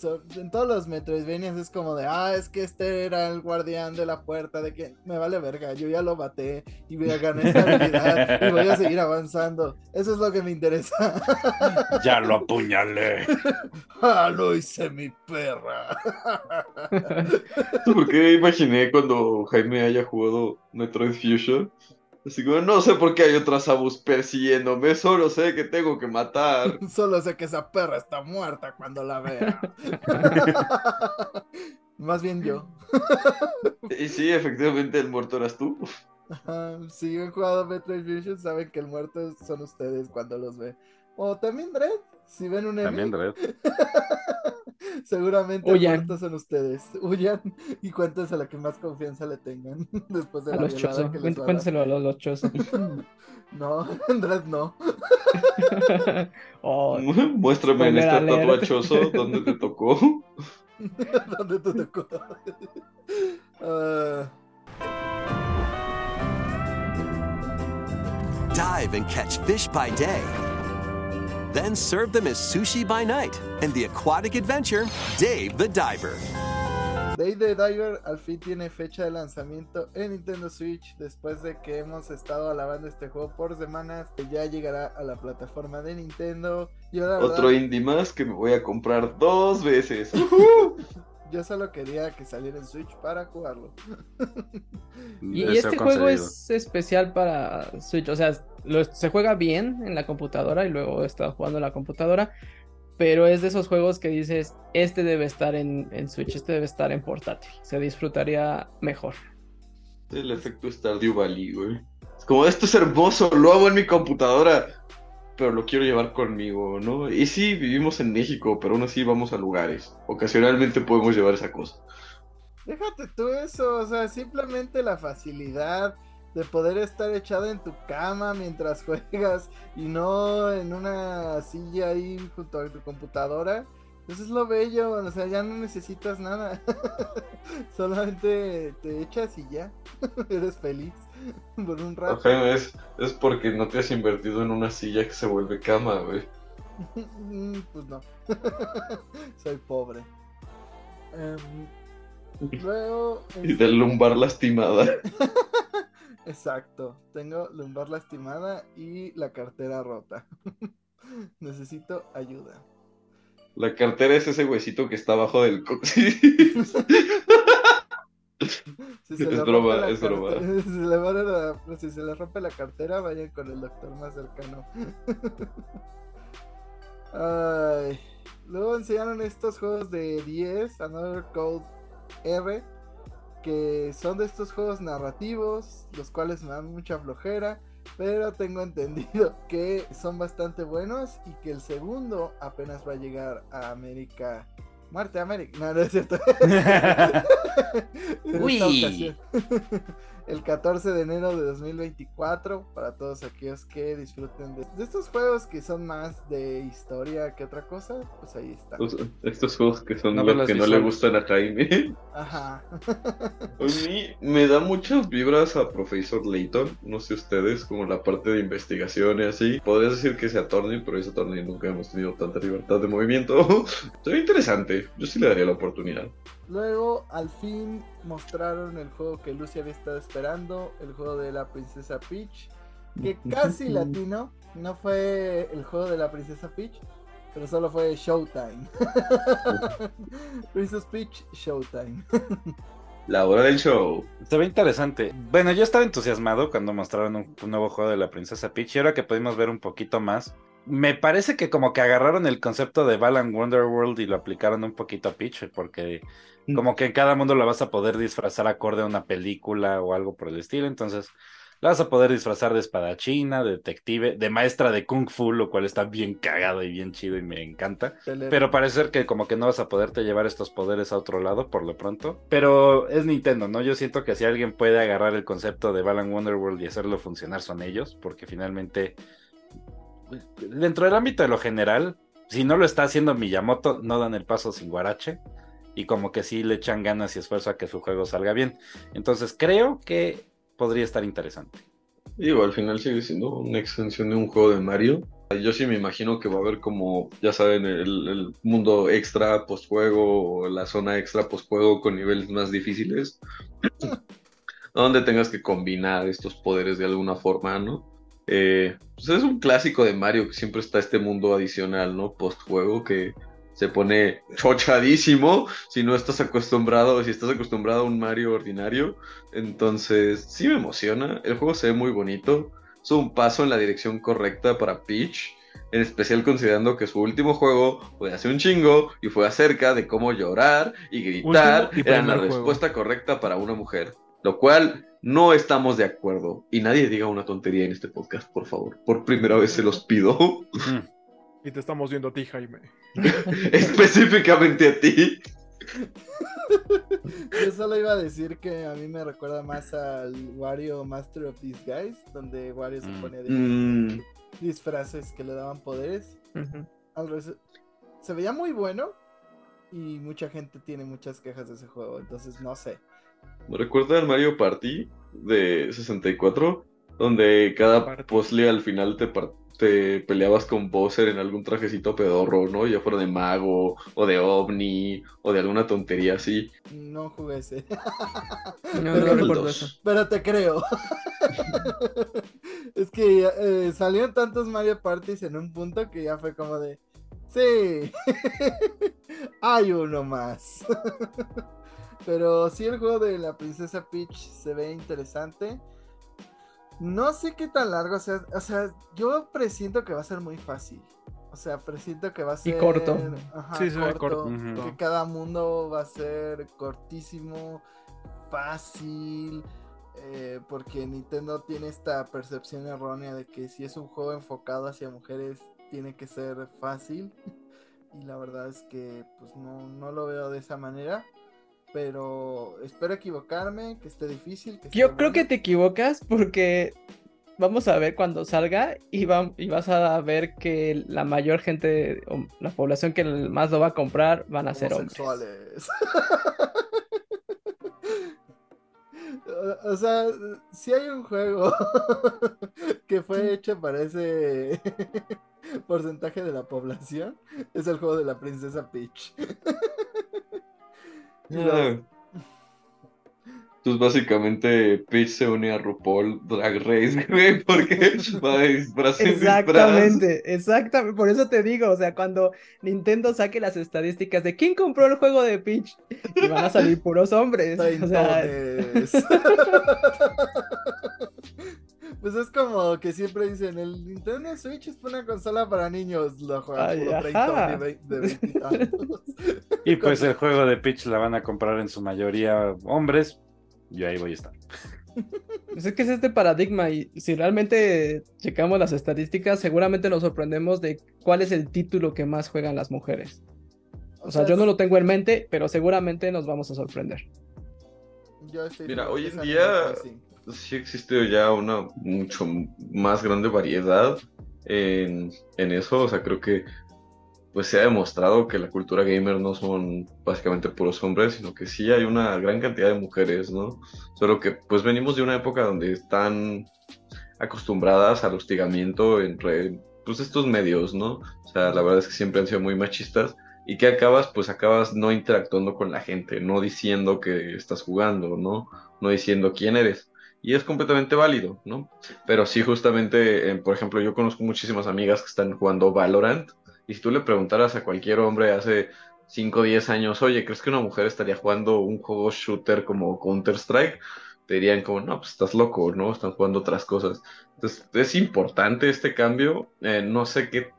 So- en todos los Metroidvanias es como de, ah, es que este era el guardián de la puerta, de que me vale verga, yo ya lo maté y voy a ganar esta habilidad y voy a seguir avanzando. Eso es lo que me interesa. Ya lo apuñalé. ah, lo hice mi perra. ¿Por qué imaginé cuando Jaime haya jugado Metroid Fusion? Así como, no sé por qué hay otras Samus persiguiéndome, solo sé que tengo que matar. Solo sé que esa perra está muerta cuando la vea. Más bien yo. Y sí, efectivamente el muerto eras tú. Ajá, Si han jugado Metroid Fusion, saben que el muerto son ustedes cuando los ve. O también Dredd, si ven un También Dredd. seguramente Huyan. el son ustedes. Huyan y cuéntense la que más confianza le tengan después de A la los les va a los, los chozos. No, en Dredd no. Oh, Muéstrame en Spoiler este alert. tatuachoso donde te tocó. ¿Dónde te tocó? Ah, Dive and catch fish by day. Then serve them as sushi by night in the aquatic adventure Dave the Diver. Day the Diver al fin tiene fecha de lanzamiento en Nintendo Switch después de que hemos estado alabando este juego por semanas. que Ya llegará a la plataforma de Nintendo. La verdad, Otro indie más que me voy a comprar dos veces. Yo solo quería que saliera en Switch para jugarlo. y, este juego es especial para Switch, o sea, se juega bien en la computadora y luego he estado jugando en la computadora, pero es de esos juegos que dices, este debe estar en, Switch, este debe estar en portátil, se disfrutaría mejor. El efecto Stardew Valley, güey. Es como, esto es hermoso, lo hago en mi computadora pero lo quiero llevar conmigo, ¿no? Y sí, vivimos en México, pero aún así vamos a lugares. Ocasionalmente podemos llevar esa cosa. Déjate tú eso, o sea, simplemente la facilidad de poder estar echado en tu cama mientras juegas y no en una silla ahí junto a tu computadora. Eso es lo bello, o sea, ya no necesitas nada. Solamente te echas y ya. Eres feliz por un rato. es, es porque no te has invertido en una silla que se vuelve cama, güey. pues no. Soy pobre. Em, luego. Y de lumbar lastimada. Exacto. Tengo lumbar lastimada y la cartera rota. Necesito ayuda. La cartera es ese huesito que está abajo del coxis. es broma, es broma. Si se, le rompe la cartera, vayan con el doctor más cercano. Ay. Luego enseñaron estos juegos de 10, Another Code R, que son de estos juegos narrativos, los cuales me dan mucha flojera pero tengo entendido que son bastante buenos y que el segundo apenas va a llegar a América. Marte, América. No, no es cierto. Uy. El 14 de enero de 2024 para todos aquellos que disfruten de, estos juegos que son más de historia que otra cosa, pues ahí está. estos juegos que son los que no le gustan a Jaime. Ajá. a mí me da muchas vibras a Profesor Layton, no sé ustedes, como la parte de investigación y así. Podrías decir que sea Attorney, pero ese Attorney nunca hemos tenido tanta libertad de movimiento. Sería interesante, yo sí le daría la oportunidad. Luego, al fin, mostraron el juego que Lucy había estado esperando, el juego de la princesa Peach, que casi latino, no fue el juego de la princesa Peach, pero solo fue Showtime. Princess Peach, Showtime. La hora del show. Se ve interesante. Bueno, yo estaba entusiasmado cuando mostraron un, un, nuevo juego de la princesa Peach y ahora que pudimos ver un poquito más, me parece que como que agarraron el concepto de Balan Wonderworld y lo aplicaron un poquito a Peach, porque mm. como que en cada mundo la vas a poder disfrazar acorde a una película o algo por el estilo, entonces la vas a poder disfrazar de espadachina, de detective, de maestra de kung fu, lo cual está bien cagado y bien chido y me encanta. Pero parece ser que como que no vas a poderte llevar estos poderes a otro lado por lo pronto. Pero es Nintendo, ¿no? Yo siento que si alguien puede agarrar el concepto de Balan Wonderworld y hacerlo funcionar son ellos, porque finalmente dentro del ámbito de lo general, si no lo está haciendo Miyamoto, no dan el paso sin Guarache. Y como que sí le echan ganas y esfuerzo a que su juego salga bien. Entonces creo que podría estar interesante. Digo, al final sigue siendo una extensión de un juego de Mario. Yo sí me imagino que va a haber como, ya saben, el, mundo extra post-juego o la zona extra post-juego con niveles más difíciles. donde tengas que combinar estos poderes de alguna forma, ¿no? Eh, pues es un clásico de Mario que siempre está este mundo adicional, ¿no? Post-juego que se pone chochadísimo si no estás acostumbrado, si estás acostumbrado a un Mario ordinario. Entonces, sí me emociona. El juego se ve muy bonito. Es un paso en la dirección correcta para Peach. En especial considerando que su último juego fue hace un chingo y fue acerca de cómo llorar y gritar era la respuesta correcta para una mujer. Lo cual no estamos de acuerdo. Y nadie diga una tontería en este podcast, por favor. Por primera vez se los pido. Mm. Y te estamos viendo a ti, Jaime. Específicamente a ti. Yo solo iba a decir que a mí me recuerda más al Wario Master of Disguise, donde Wario se mm. ponía mm. disfraces que le daban poderes. se veía muy bueno y mucha gente tiene muchas quejas de ese juego, entonces no sé. Me recuerda al Mario Party de 64, donde cada puzzle al final te, te peleabas con Bowser en algún trajecito pedorro, ¿no? Ya fuera de mago, o de ovni, o de alguna tontería así. No jugué ese. No, no recuerdo eso. Pero te creo. es que eh, salieron tantos Mario Parties en un punto que ya fue como de. Sí, hay uno más. Pero sí, el juego de la princesa Peach se ve interesante. No sé qué tan largo, o sea, o sea, yo presiento que va a ser muy fácil. O sea, presiento que va a ser. Y corto. Ajá, Sí, se ve corto, corto. Que cada mundo va a ser cortísimo, fácil. eh, porque Nintendo tiene esta percepción errónea de que si es un juego enfocado hacia mujeres, tiene que ser fácil. Y la verdad es que pues no, no lo veo de esa manera. Pero espero equivocarme, que esté difícil. Que Yo creo que te equivocas porque vamos a ver cuando salga y, va- y vas a ver que la mayor gente, la población que más lo va a comprar van a ser hombres. o sea, si hay un juego que fue hecho para ese porcentaje de la población, es el juego de la princesa Peach. Y Pues básicamente Peach se une a RuPaul Drag Race, güey, porque va disfraz. Exactamente, exactamente, por eso te digo, o sea, cuando Nintendo saque las estadísticas de quién compró el juego de Peach, y van a salir puros hombres, o sea. Pues es como que siempre dicen, el Nintendo Switch es una consola para niños, lo juegan de vein- de veintitantos. Y pues el juego de Peach la van a comprar en su mayoría hombres. Yo ahí voy a estar. Pues es que es este paradigma y si realmente checamos las estadísticas, seguramente nos sorprendemos de cuál es el título que más juegan las mujeres. O sea, yo no lo tengo en mente, pero seguramente nos vamos a sorprender. Yo estoy Mira, hoy en día sí. sí existe ya una mucho más grande variedad en, en eso. O sea, creo que pues se ha demostrado que la cultura gamer no son básicamente puros hombres, sino que sí hay una gran cantidad de mujeres, ¿no? Solo que pues venimos de una época donde están acostumbradas al hostigamiento entre pues estos medios, ¿no? O sea, la verdad es que siempre han sido muy machistas. ¿Y qué acabas? Pues acabas no interactuando con la gente, no diciendo que estás jugando, ¿no? No diciendo quién eres. Y es completamente válido, ¿no? Pero sí, justamente, eh, por ejemplo, yo conozco muchísimas amigas que están jugando Valorant. Y si tú le preguntaras a cualquier hombre hace 5 o 10 años, oye, ¿crees que una mujer estaría jugando un juego shooter como Counter-Strike? Te dirían como, no, pues estás loco, ¿no? Están jugando otras cosas. Entonces, es importante este cambio. Eh, no sé qué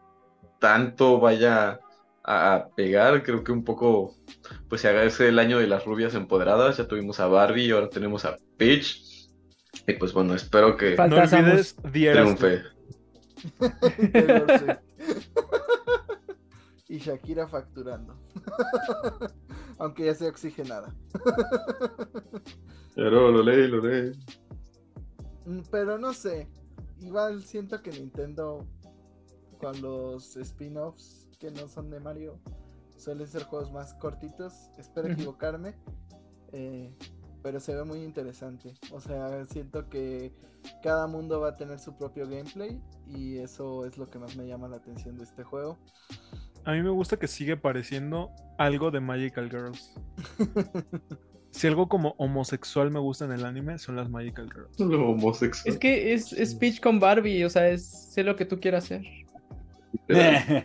tanto vaya a, pegar. Creo que un poco, pues se agradece el año de las rubias empoderadas. Ya tuvimos a Barbie y ahora tenemos a Peach. Y pues bueno, espero que Falta No olvides triunfe. Shakira facturando. Aunque ya sea oxigenada. Pero lo leí, lo leí. Mm, Pero no sé. Igual siento que Nintendo con los spin-offs que no son de Mario suelen ser juegos más cortitos. Espero equivocarme. eh, pero se ve muy interesante. O sea, siento que cada mundo va a tener su propio gameplay. Y eso es lo que más me llama la atención de este juego. A mí me gusta que sigue pareciendo algo de Magical Girls. Si algo como homosexual me gusta en el anime, son las Magical Girls. Lo homosexual. Es que es, es Peach con Barbie, o sea, es sé lo que tú quieras hacer.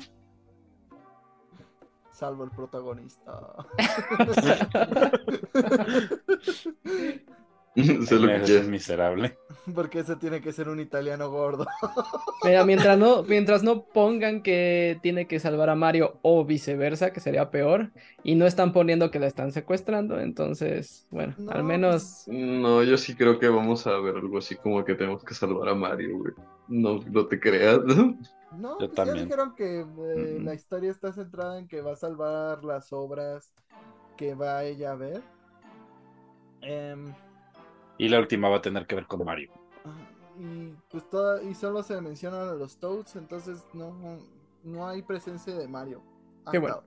Salvo el protagonista. Sé lo que un miserable. Porque ese tiene que ser un italiano gordo. Mira, mientras no, mientras no pongan que tiene que salvar a Mario o viceversa, que sería peor, y no están poniendo que la están secuestrando, entonces, bueno, No, al menos No, yo sí creo que vamos a ver algo así como que tenemos que salvar a Mario, güey. No, no te creas, ¿no? No, Yo pues ya también. dijeron que eh, la historia está centrada en que va a salvar las obras que va ella a ver. Em, Y la última va a tener que ver con Mario. y pues toda, y solo se mencionan a los Toads, entonces no, no hay presencia de Mario. Qué bueno.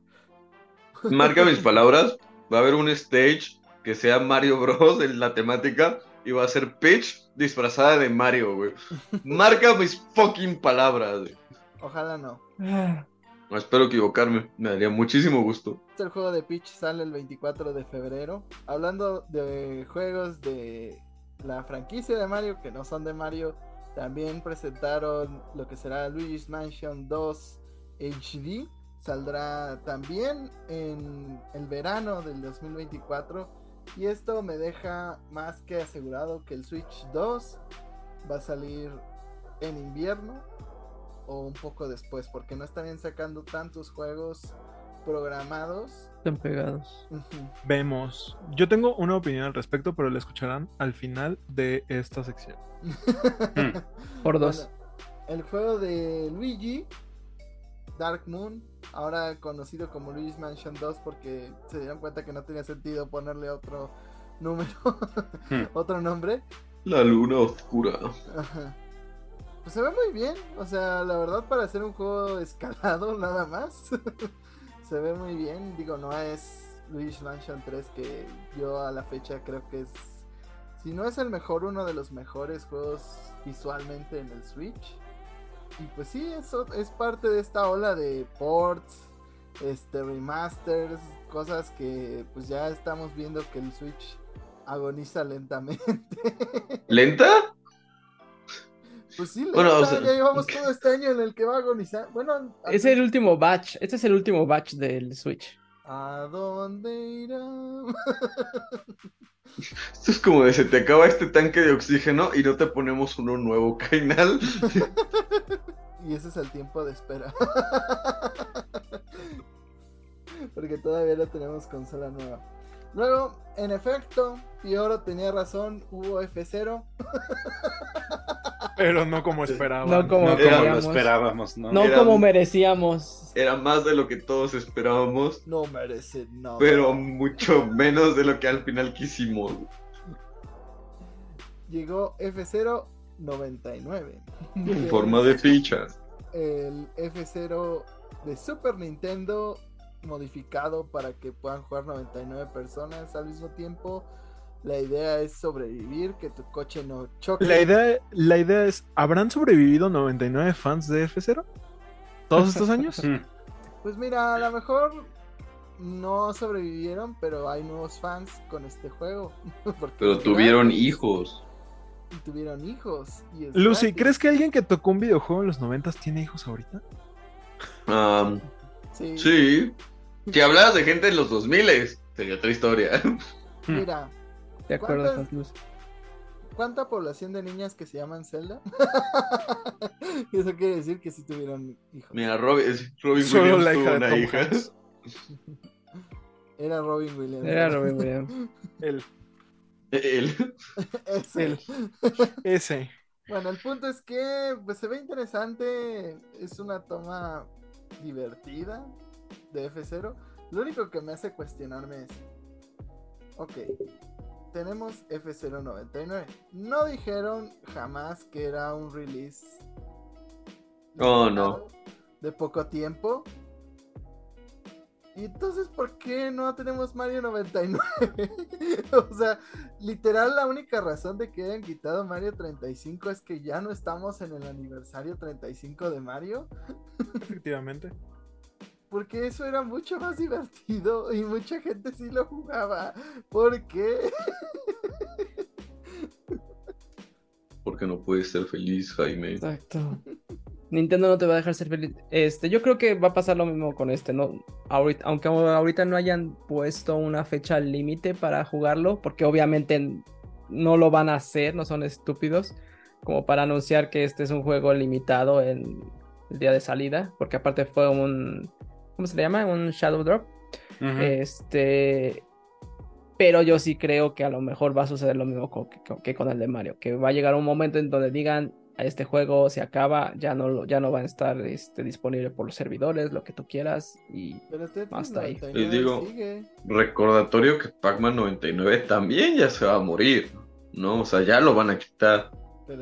Marca mis palabras. Va a haber un stage que sea Mario Bros. en la temática y va a ser Peach disfrazada de Mario, güey. Marca mis fucking palabras, güey. Ojalá no. Espero equivocarme. Me daría muchísimo gusto. El juego de Peach sale el 24 de febrero. Hablando de juegos de la franquicia de Mario, que no son de Mario, también presentaron lo que será Luigi's Mansion 2 HD. saldrá también en el verano del 2024 y esto me deja más que asegurado que el Switch 2 va a salir en invierno o un poco después porque no estarían sacando tantos juegos programados. Están pegados. Vemos. Yo tengo una opinión al respecto, pero la escucharán al final de esta sección. Por dos. Bueno, el juego de Luigi, Dark Moon, ahora conocido como Luigi's Mansion 2 porque se dieron cuenta que no tenía sentido ponerle otro número, otro nombre. La luna oscura. Ajá. Pues se ve muy bien, o sea, la verdad para hacer un juego escalado nada más. se ve muy bien. Digo, no es Luigi's Mansion 3 que yo a la fecha creo que es, si no es el mejor, uno de los mejores juegos visualmente en el Switch. Y pues sí, eso es parte de esta ola de ports, este remasters, cosas que pues ya estamos viendo que el Switch agoniza lentamente. ¿Lenta? Pues sí, o sea... ya llevamos todo este año en el que va a agonizar. Bueno, es el último batch, este es el último batch del Switch. ¿A dónde irá? Esto es como de se te acaba este tanque de oxígeno y no te ponemos uno nuevo, Kainal. y ese es el tiempo de espera. Porque todavía no tenemos consola nueva. Luego, en efecto, Pioro tenía razón, hubo F0. Pero no como esperábamos. No como, no como lo esperábamos, ¿no? No como merecíamos. Era más de lo que todos esperábamos. No merece nada. Pero mucho menos de lo que al final quisimos. Llegó F099. En forma de fichas. El F0 de Super Nintendo modificado para que puedan jugar 99 personas al mismo tiempo. La idea es sobrevivir, que tu coche no choque. La idea, la idea es, ¿habrán sobrevivido 99 fans de F0? ¿Todos estos años? pues mira, a lo mejor no sobrevivieron, pero hay nuevos fans con este juego. pero tuvieron hijos. Y tuvieron hijos. Lucy, ¿crees que alguien que tocó un videojuego en los 90 tiene hijos ahorita? Um, sí. sí. Si hablas de gente en los 2000 sería otra historia. Mira, ¿De acuerdo, ¿Cuánta población de niñas que se llaman Zelda? Eso quiere decir que sí tuvieron hijos. Mira, Robin, Robin Williams la hija tuvo una hija. Era Robin Williams. Era Robin Williams. Él. Él. Ese. Él. Ese. Bueno, el punto es que pues, se ve interesante. Es una toma divertida de F0. Lo único que me hace cuestionarme es. Ok, tenemos F099. No dijeron jamás que era un release. Oh, no. De poco tiempo. Y entonces, ¿por qué no tenemos Mario 99? o sea, literal, la única razón de que hayan quitado Mario 35 es que ya no estamos en el aniversario 35 de Mario. Efectivamente. Porque eso era mucho más divertido y mucha gente sí lo jugaba. ¿Por qué? Porque no puedes ser feliz, Jaime. Exacto. Nintendo no te va a dejar ser feliz. Este, yo creo que va a pasar lo mismo con este, ¿no? Ahorita, aunque ahorita no hayan puesto una fecha límite para jugarlo, porque obviamente no lo van a hacer, no son estúpidos, como para anunciar que este es un juego limitado en el día de salida, porque aparte fue un ¿cómo se le llama? Un Shadow Drop. Este, pero yo sí creo que a lo mejor va a suceder lo mismo que, con el de Mario, que va a llegar un momento en donde digan, este juego se acaba, ya no, ya no va a estar este, disponible por los servidores, lo que tú quieras, y hasta ahí. Les digo, recordatorio que Pac-Man 99 también ya se va a morir, ¿no? O sea, ya lo van a quitar.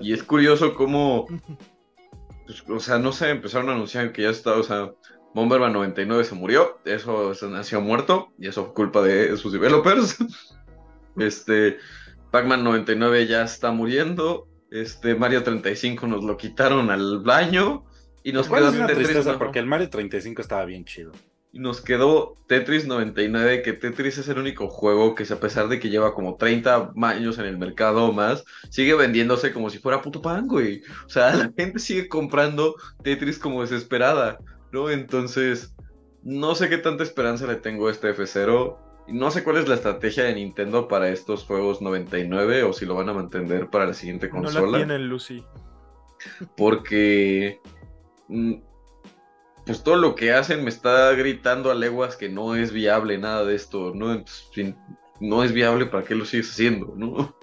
y es curioso cómo, pues, o sea, no sé, empezaron a anunciar que ya está, o sea, Bomberman 99 se murió, eso, nació muerto y eso fue culpa de sus developers. este, Pac-Man 99 ya está muriendo. Este, Mario 35 nos lo quitaron al baño y nos quedó Tetris porque el Mario 35 estaba bien chido. Y nos quedó Tetris 99, que Tetris es el único juego que a pesar de que lleva como 30 años en el mercado o más, sigue vendiéndose como si fuera puto pan, güey. O sea, la gente sigue comprando Tetris como desesperada. ¿No? Entonces, no sé qué tanta esperanza le tengo a este F0. No sé cuál es la estrategia de Nintendo para estos juegos 99 o si lo van a mantener para la siguiente consola. No la tienen, Lucy. Porque mm, pues todo lo que hacen me está gritando a leguas que no es viable nada de esto, ¿no? Entonces, no es viable, ¿para qué lo sigues haciendo, no?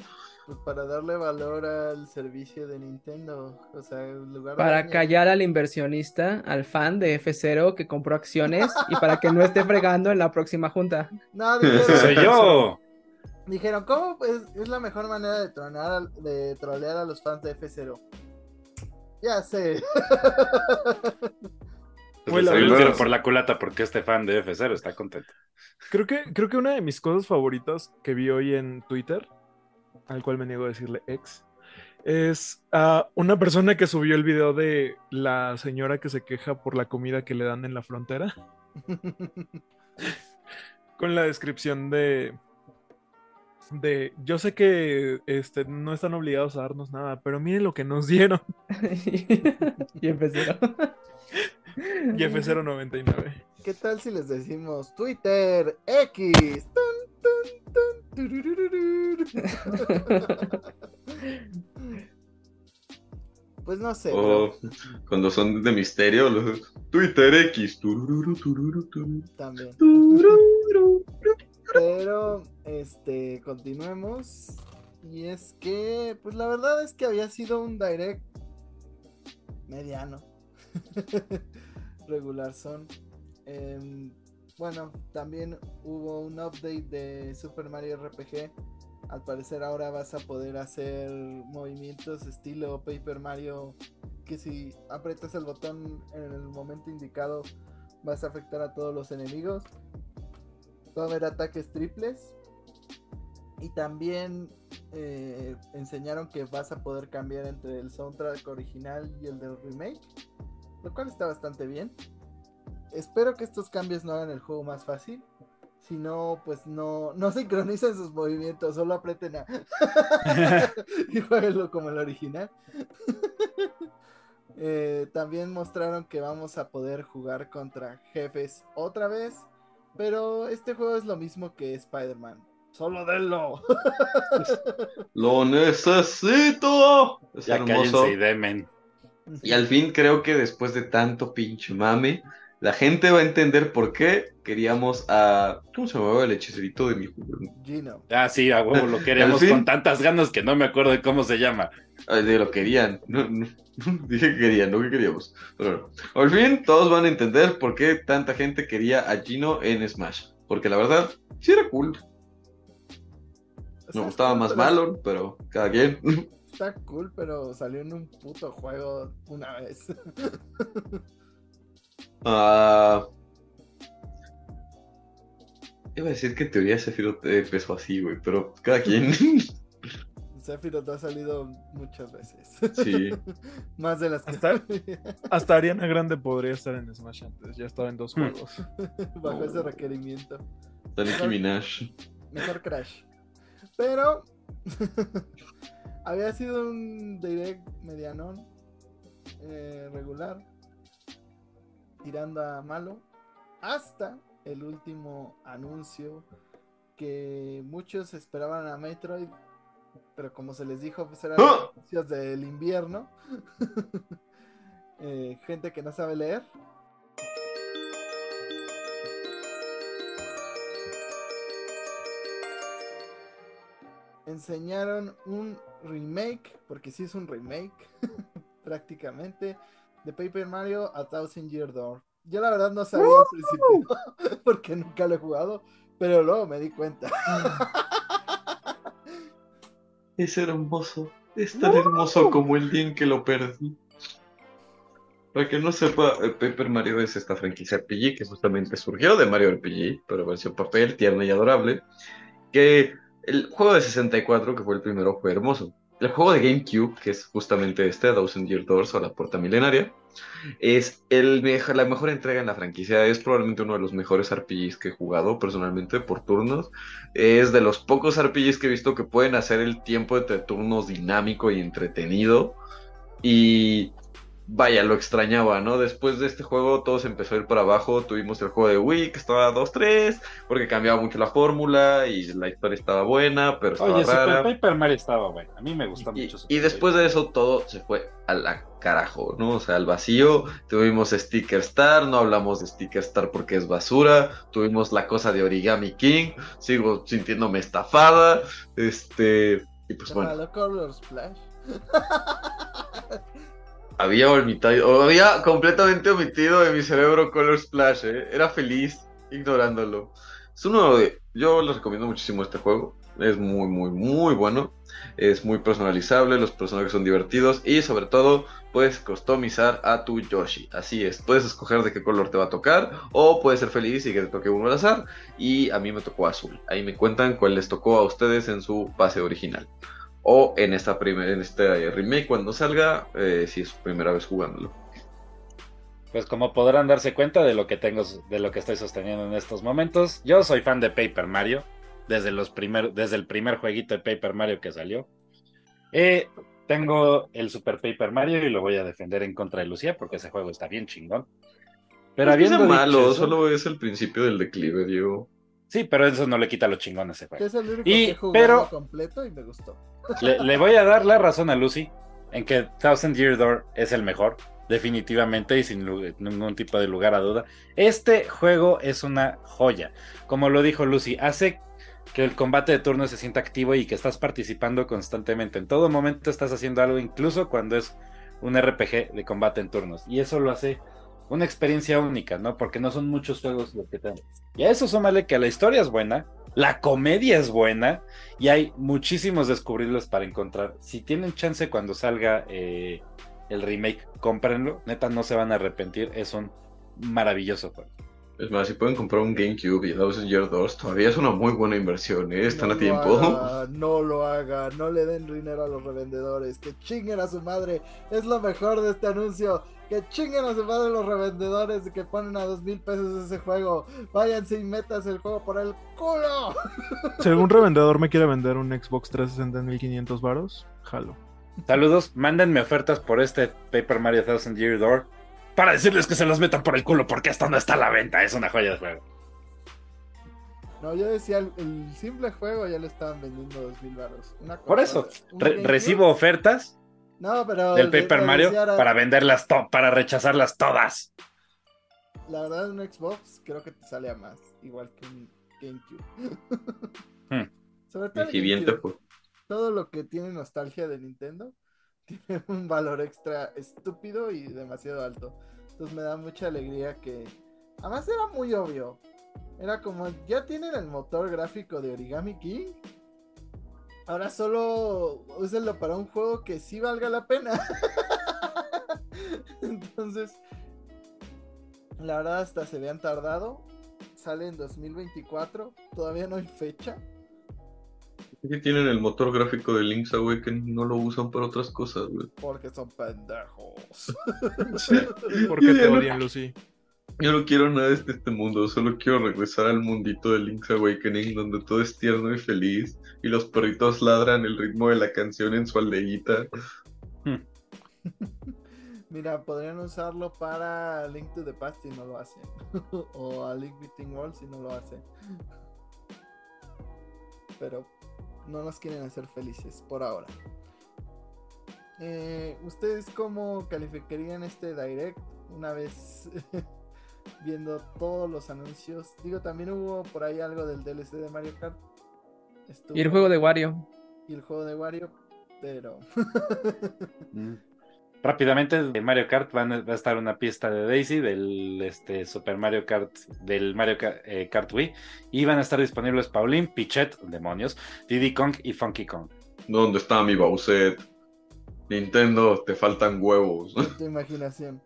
Pues para darle valor al servicio de Nintendo, o sea, en lugar Para callar al inversionista, al fan de F0 que compró acciones y para que no esté fregando en la próxima junta. No, dijeron, soy yo. Dijeron, ¿cómo pues, es la mejor manera de, tronar, de trolear a los fans de F0? Ya sé. Pues el por la culata porque este fan de F0 está contento. Creo que, creo que una de mis cosas favoritas que vi hoy en Twitter, al cual me niego a decirle ex, es a una persona que subió el video de la señora que se queja por la comida que le dan en la frontera. Con la descripción de. De. Yo sé que este, no están obligados a darnos nada, pero miren lo que nos dieron. y empecé. Y F099. ¿Qué tal si les decimos Twitter X? pues no sé. Cuando son de misterio, los Twitter X. También. Pero, este, continuemos. Y es que, pues la verdad es que había sido un direct mediano. regular son. Em, bueno, también hubo un update de Super Mario RPG. Al parecer ahora vas a poder hacer movimientos estilo Paper Mario que si aprietas el botón en el momento indicado vas a afectar a todos los enemigos. Va a haber ataques triples. Y también eh, enseñaron que vas a poder cambiar entre el soundtrack original y el del remake lo cual está bastante bien. Espero que estos cambios no hagan el juego más fácil. Si no, pues no, no sincronicen sus movimientos, solo aprieten a. y jueguenlo como el original. Eh, también mostraron que vamos a poder jugar contra jefes otra vez. Pero este juego es lo mismo que Spider-Man. Solo denlo. lo necesito. Es ya hermoso. y demen. Y al fin creo que después de tanto pinche mame, la gente va a entender por qué queríamos a. ¿Cómo se llamaba el hechicerito de mi juego? Gino. Ah, sí, a huevo lo queríamos con tantas ganas que no me acuerdo de cómo se llama. De lo querían. dije que querían, no que queríamos. Pero al fin todos van a entender por qué tanta gente quería a Gino en Smash. Porque la verdad, sí era cool. Me gustaba más Malon, pero cada quien. está cool, pero salió en un puto juego una vez. Ah. Iba a decir que en teoría Sephiroth empezó así, güey, pero cada quien. Sephiroth ha salido muchas veces. Sí. Más de las que. Hasta, hasta Ariana Grande podría estar en Smash antes, ya estaba en dos hmm. juegos. Bajo ese requerimiento. Nicki Minaj. Mejor Crash. Pero. Había sido un direct medianón, eh, regular, tirando a malo, hasta el último anuncio que muchos esperaban a Metroid, pero como se les dijo, pues eran ¡Ah! anuncios del invierno. Eh, gente que no sabe leer. enseñaron un remake, porque sí es un remake, prácticamente, de Paper Mario a Thousand Year Door. Yo la verdad no sabía al principio, porque nunca lo he jugado, pero luego me di cuenta. es hermoso, es tan hermoso como el día en que lo perdí. Para que no sepa, eh, Paper Mario es esta franquicia RPG que justamente surgió de Mario RPG, pero versión papel, tierna y adorable, que el juego de 64, que fue el primero, fue hermoso. El juego de GameCube, que es justamente este, Thousand Year Doors o la Puerta Milenaria, es el la mejor entrega en la franquicia. Es probablemente uno de los mejores RPGs que he jugado personalmente por turnos. Es de los pocos RPGs que he visto que pueden hacer el tiempo entre turnos dinámico y entretenido. Y vaya, lo extrañaba, ¿no? Después de este juego todo se empezó a ir para abajo, tuvimos el juego de Wii que estaba 2-3, porque cambiaba mucho la fórmula y la historia estaba buena, pero estaba Oye, rara. Super Paper Mario estaba bueno. A mí me gustó Y, mucho. y después de eso todo se fue a la carajo, ¿no? O sea, al vacío. Tuvimos Sticker Star, no hablamos de Sticker Star porque es basura. Tuvimos la cosa de Origami King, sigo sintiéndome estafada. Este, y pues bueno, Color Splash. había omitido, había completamente omitido de mi cerebro Color Splash, ¿eh? Era feliz ignorándolo. Es uno de, yo les recomiendo muchísimo este juego. Es muy, muy, muy bueno. Es muy personalizable, los personajes son divertidos y sobre todo puedes customizar a tu Yoshi. Así es, puedes escoger de qué color te va a tocar o puedes ser feliz y que te toque uno al azar. Y a mí me tocó azul. Ahí me cuentan cuál les tocó a ustedes en su base original. O en esta en este remake cuando salga, eh, si es su primera vez jugándolo. Pues como podrán darse cuenta de lo que tengo, de lo que estoy sosteniendo en estos momentos, yo soy fan de Paper Mario desde los primer, desde el primer jueguito de Paper Mario que salió. Eh, tengo el Super Paper Mario y lo voy a defender en contra de Lucía porque ese juego está bien chingón. Pero No es habiendo dicho malo, eso- solo es el principio del declive, Diego. Sí, pero eso no le quita lo chingón a ese juego. es el único Y- que pero- completo y me gustó. Le, le voy a dar la razón a Lucy en que Thousand Year Door es el mejor, definitivamente y sin ningún tipo de lugar a duda. Este juego es una joya. Como lo dijo Lucy, hace que el combate de turno se sienta activo y que estás participando constantemente. En todo momento estás haciendo algo, incluso cuando es un RPG de combate en turnos. Y eso lo hace una experiencia única, ¿no? Porque no son muchos juegos los que te Y a eso súmale que la historia es buena, la comedia es buena y hay muchísimos descubribles para encontrar. Si tienen chance cuando salga eh, el remake, cómprenlo. Neta, no se van a arrepentir. Es un maravilloso juego. Es más, si pueden comprar un GameCube y Thousand Year Doors, todavía es una muy buena inversión, ¿eh? Están no a tiempo. Haga, no lo haga, no le den dinero a los revendedores, que chinguen a su madre. Es lo mejor de este anuncio. Que chinguen a su madre los revendedores que ponen a dos mil pesos ese juego. Váyanse y metas el juego por el culo. Si algún revendedor me quiere vender un Xbox 360 en 1500 varos, jalo. Saludos, mándenme ofertas por este Paper Mario Thousand Year Door para decirles que se los metan por el culo porque esto no está a la venta. Es una joya de juego. No, yo decía, el, el simple juego ya le estaban vendiendo dos mil baros. Una Por eso, un re- GameCube. recibo ofertas No, pero del de- Paper de Mario para venderlas, para rechazarlas todas. La verdad, un Xbox creo que te sale a más, igual que un GameCube. Hmm. Sobre todo el Y bien te GameCube. todo lo que tiene nostalgia de Nintendo tiene un valor extra estúpido y demasiado alto. Entonces me da mucha alegría que... Además era muy obvio. Era como, ya tienen el motor gráfico de Origami King. Ahora solo úsenlo para un juego que sí valga la pena. Entonces, la verdad hasta se habían tardado. Sale en 2024. Todavía no hay fecha. Que tienen el motor gráfico de Link's Awakening, no lo usan para otras cosas, güey. Porque son pendejos. ¿Por qué Yo te no- odian, Lucy? Yo no quiero nada de este mundo, solo quiero regresar al mundito de Link's Awakening donde todo es tierno y feliz y los perritos ladran el ritmo de la canción en su aldeíta. Mira, podrían usarlo para Link to the Past si no lo hacen. o a Link Between Worlds si no lo hacen. Pero no nos quieren hacer felices por ahora. Eh, ¿Ustedes cómo calificarían este direct una vez viendo todos los anuncios? Digo, también hubo por ahí algo del DLC de Mario Kart. Y el juego de Wario. Y el juego de Wario, pero... Mm. Rápidamente, de Mario Kart van a- va a estar una pista de Daisy del este, Super Mario Kart, del Mario eh, Kart Wii, y van a estar disponibles Pauline, Pichet, demonios, Diddy Kong y Funky Kong. ¿Dónde está mi Bowser? Nintendo, te faltan huevos. tu imaginación.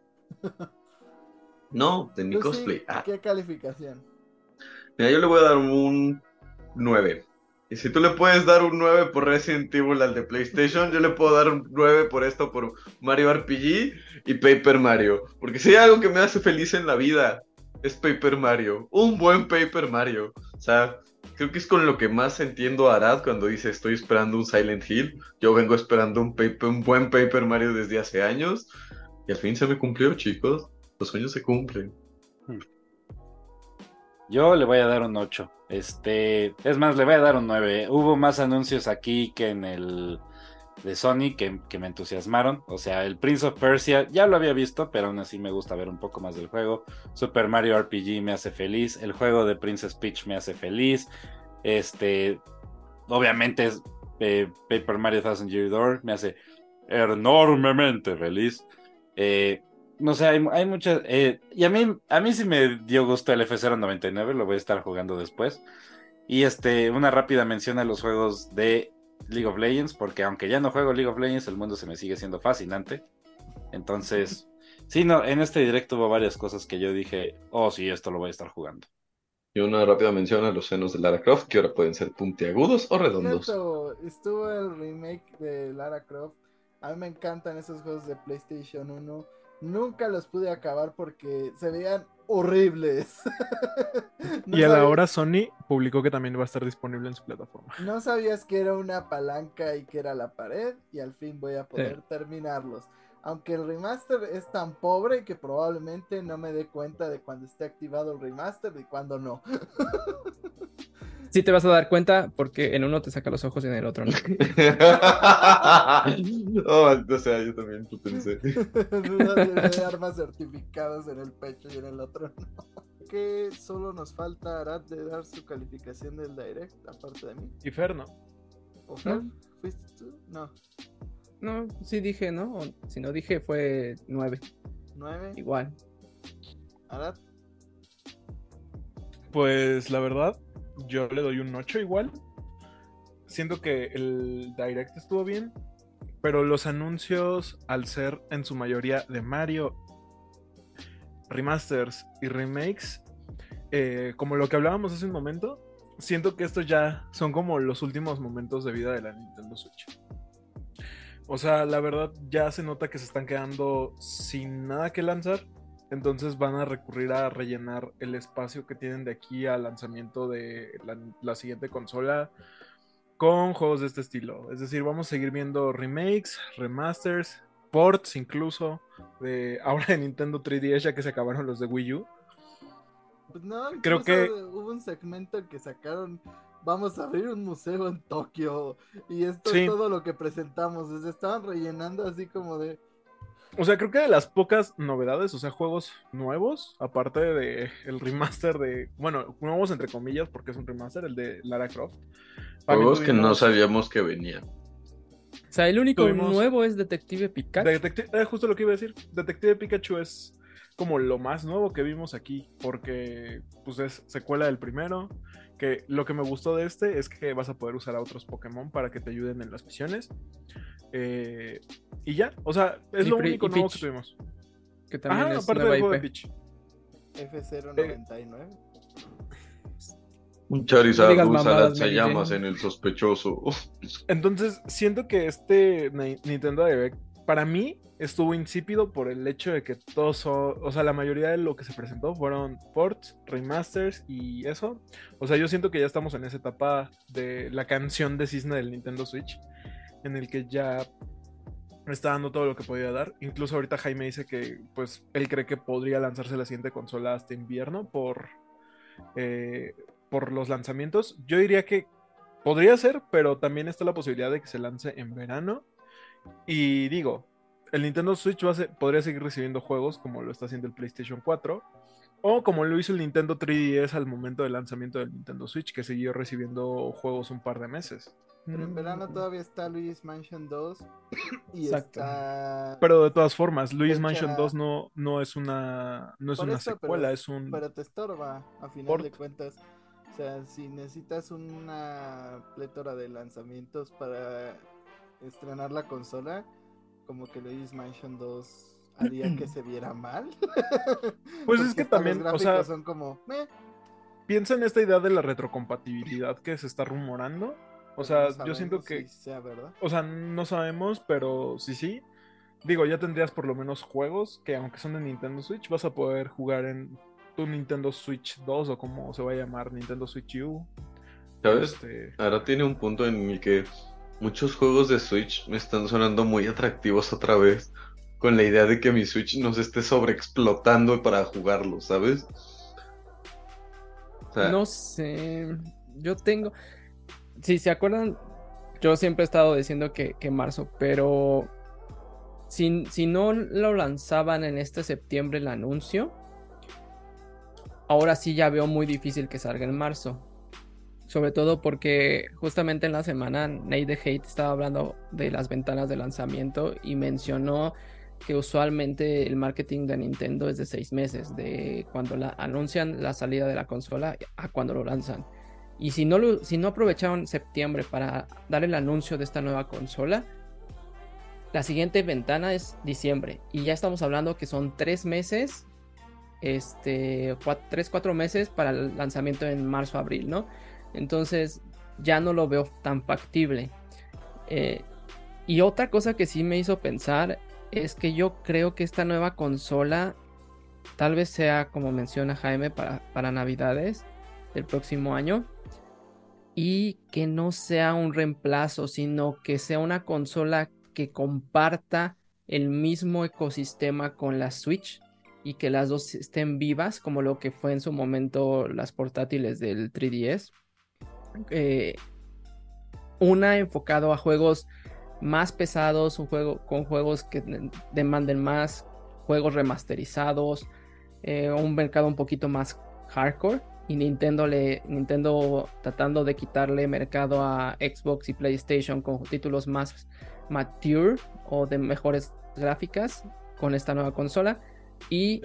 No, de mi Lucy, cosplay. Ah, ¿Qué calificación? mira, yo le voy a dar un 9. Y si tú le puedes dar un 9 por Resident Evil al de PlayStation, yo le puedo dar un 9 por esto, por Mario RPG y Paper Mario. Porque si hay algo que me hace feliz en la vida, es Paper Mario. Un buen Paper Mario. O sea, creo que es con lo que más entiendo a Arad cuando dice estoy esperando un Silent Hill. Yo vengo esperando un, paper, un buen Paper Mario desde hace años. Y al fin se me cumplió, chicos. Los sueños se cumplen. Yo le voy a dar un 8. Este, es más, le voy a dar un 9. Hubo más anuncios aquí que en el de Sony que, que, me entusiasmaron. O sea, el Prince of Persia ya lo había visto, pero aún así me gusta ver un poco más del juego. Super Mario RPG me hace feliz. El juego de Princess Peach me hace feliz. Este, obviamente, eh, Paper Mario Thousand Year Door me hace enormemente feliz. Eh, no sé, hay, hay muchas. Eh, y a mí, a mí sí me dio gusto el F099, lo voy a estar jugando después. Y este, una rápida mención a los juegos de League of Legends, porque aunque ya no juego League of Legends, el mundo se me sigue siendo fascinante. Entonces, sí, no, en este directo hubo varias cosas que yo dije, oh, sí, esto lo voy a estar jugando. Y una rápida mención a los senos de Lara Croft, que ahora pueden ser puntiagudos o redondos. Cierto, estuvo el remake de Lara Croft. A mí me encantan esos juegos de PlayStation 1. Nunca los pude acabar porque se veían horribles. no y a la hora Sony publicó que también va a estar disponible en su plataforma. No sabías que era una palanca y que era la pared y al fin voy a poder sí. terminarlos. Aunque el remaster es tan pobre que probablemente no me dé cuenta de cuando esté activado el remaster y cuando no. Sí te vas a dar cuenta porque en uno te saca los ojos y en el otro no. oh, o sea, yo también lo pensé. de armas certificadas en el pecho y en el otro no. Que solo nos falta Arad de dar su calificación del direct, aparte de mí. Y Fer, ¿no? ¿O Fer? ¿Fuiste tú? No. No, sí dije, ¿no? O, si no dije fue 9. ¿9? Igual. ¿Arad? Pues la verdad, yo le doy un 8 igual. Siento que el direct estuvo bien, pero los anuncios, al ser en su mayoría de Mario, remasters y remakes, eh, como lo que hablábamos hace un momento, siento que estos ya son como los últimos momentos de vida de la Nintendo Switch. O sea, la verdad ya se nota que se están quedando sin nada que lanzar. Entonces van a recurrir a rellenar el espacio que tienen de aquí al lanzamiento de la, siguiente consola con juegos de este estilo. Es decir, vamos a seguir viendo remakes, remasters, ports incluso de ahora de Nintendo 3DS ya que se acabaron los de Wii U. Pues no, creo que hubo un segmento que sacaron vamos a abrir un museo en Tokio y esto sí. es todo lo que presentamos. Les estaban rellenando así como de o sea, creo que de las pocas novedades, o sea, juegos nuevos, aparte de el remaster de, bueno, nuevos entre comillas, porque es un remaster, el de Lara Croft. Juegos que no sabíamos que venían. O sea, el único tuvimos... nuevo es Detective Pikachu. Detective, eh, justo lo que iba a decir. Detective Pikachu es como lo más nuevo que vimos aquí, porque pues es secuela del primero, que lo que me gustó de este es que vas a poder usar a otros Pokémon para que te ayuden en las misiones. Eh, y ya, o sea, es y lo único nuevo que tuvimos. Que también Ajá, es aparte del juego de Peach. F099. Un Charizard no usa las llamas en el sospechoso. Entonces, siento que este Nintendo Direct, para mí, estuvo insípido por el hecho de que todos, o sea, la mayoría de lo que se presentó fueron ports, remasters y eso. O sea, yo siento que ya estamos en esa etapa de la canción de cisne del Nintendo Switch, en el que ya está dando todo lo que podía dar. Incluso ahorita Jaime dice que, pues, él cree que podría lanzarse la siguiente consola hasta invierno por, eh, por los lanzamientos. Yo diría que podría ser, pero también está la posibilidad de que se lance en verano. Y digo, el Nintendo Switch va a ser, podría seguir recibiendo juegos como lo está haciendo el PlayStation 4 o como lo hizo el Nintendo 3DS al momento del lanzamiento del Nintendo Switch, que siguió recibiendo juegos un par de meses. Pero en verano todavía está Luigi's Mansion 2 y Exacto. está... Pero de todas formas, Luigi's Mansion 2 no, no es una, no es Por una eso, pero- secuela, es un... Pero te estorba, a final Port. de cuentas. O sea, si necesitas una plétora de lanzamientos para estrenar la consola, como que Luigi's Mansion 2 haría que se viera mal. Pues es que también, los o sea, son como, meh, piensa en esta idea de la retrocompatibilidad que se está rumorando. O pero sea, no yo siento sabemos que, si sea verdad. o sea, no sabemos, pero sí, sí. Digo, ya tendrías por lo menos juegos que aunque son de Nintendo Switch, vas a poder jugar en tu Nintendo Switch 2 o como se va a llamar, Nintendo Switch U. ¿Sabes? Este, Ahora tiene un punto en el que muchos juegos de Switch me están sonando muy atractivos otra vez. con la idea de que mi Switch no se esté sobreexplotando para jugarlo, ¿sabes? No sé. Yo tengo. Si se acuerdan, yo siempre he estado diciendo que, que marzo, pero si, si, no lo lanzaban en este septiembre el anuncio, ahora sí ya veo muy difícil que salga en marzo. Sobre todo porque justamente en la semana Nate Hate estaba hablando de las ventanas de lanzamiento y mencionó que usualmente el marketing de Nintendo es de seis meses, de cuando la, anuncian la salida de la consola a cuando lo lanzan. Y si no, lo, si no aprovecharon septiembre para dar el anuncio de esta nueva consola, la siguiente ventana es diciembre. Y ya estamos hablando que son tres meses, este, tres, cuatro meses para el lanzamiento en marzo, abril, ¿no? Entonces ya no lo veo tan factible. Eh, y otra cosa que sí me hizo pensar es que yo creo que esta nueva consola tal vez sea, como menciona Jaime, para, para Navidades del próximo año. Y que no sea un reemplazo, sino que sea una consola que comparta el mismo ecosistema con la Switch y que las dos estén vivas, como lo que fue en su momento las portátiles del 3DS. Eh, una enfocado a juegos más pesados, un juego con juegos que demanden más, juegos remasterizados, eh, un mercado un poquito más hardcore y Nintendo le Nintendo tratando de quitarle mercado a Xbox y PlayStation con títulos más mature o de mejores gráficas con esta nueva consola y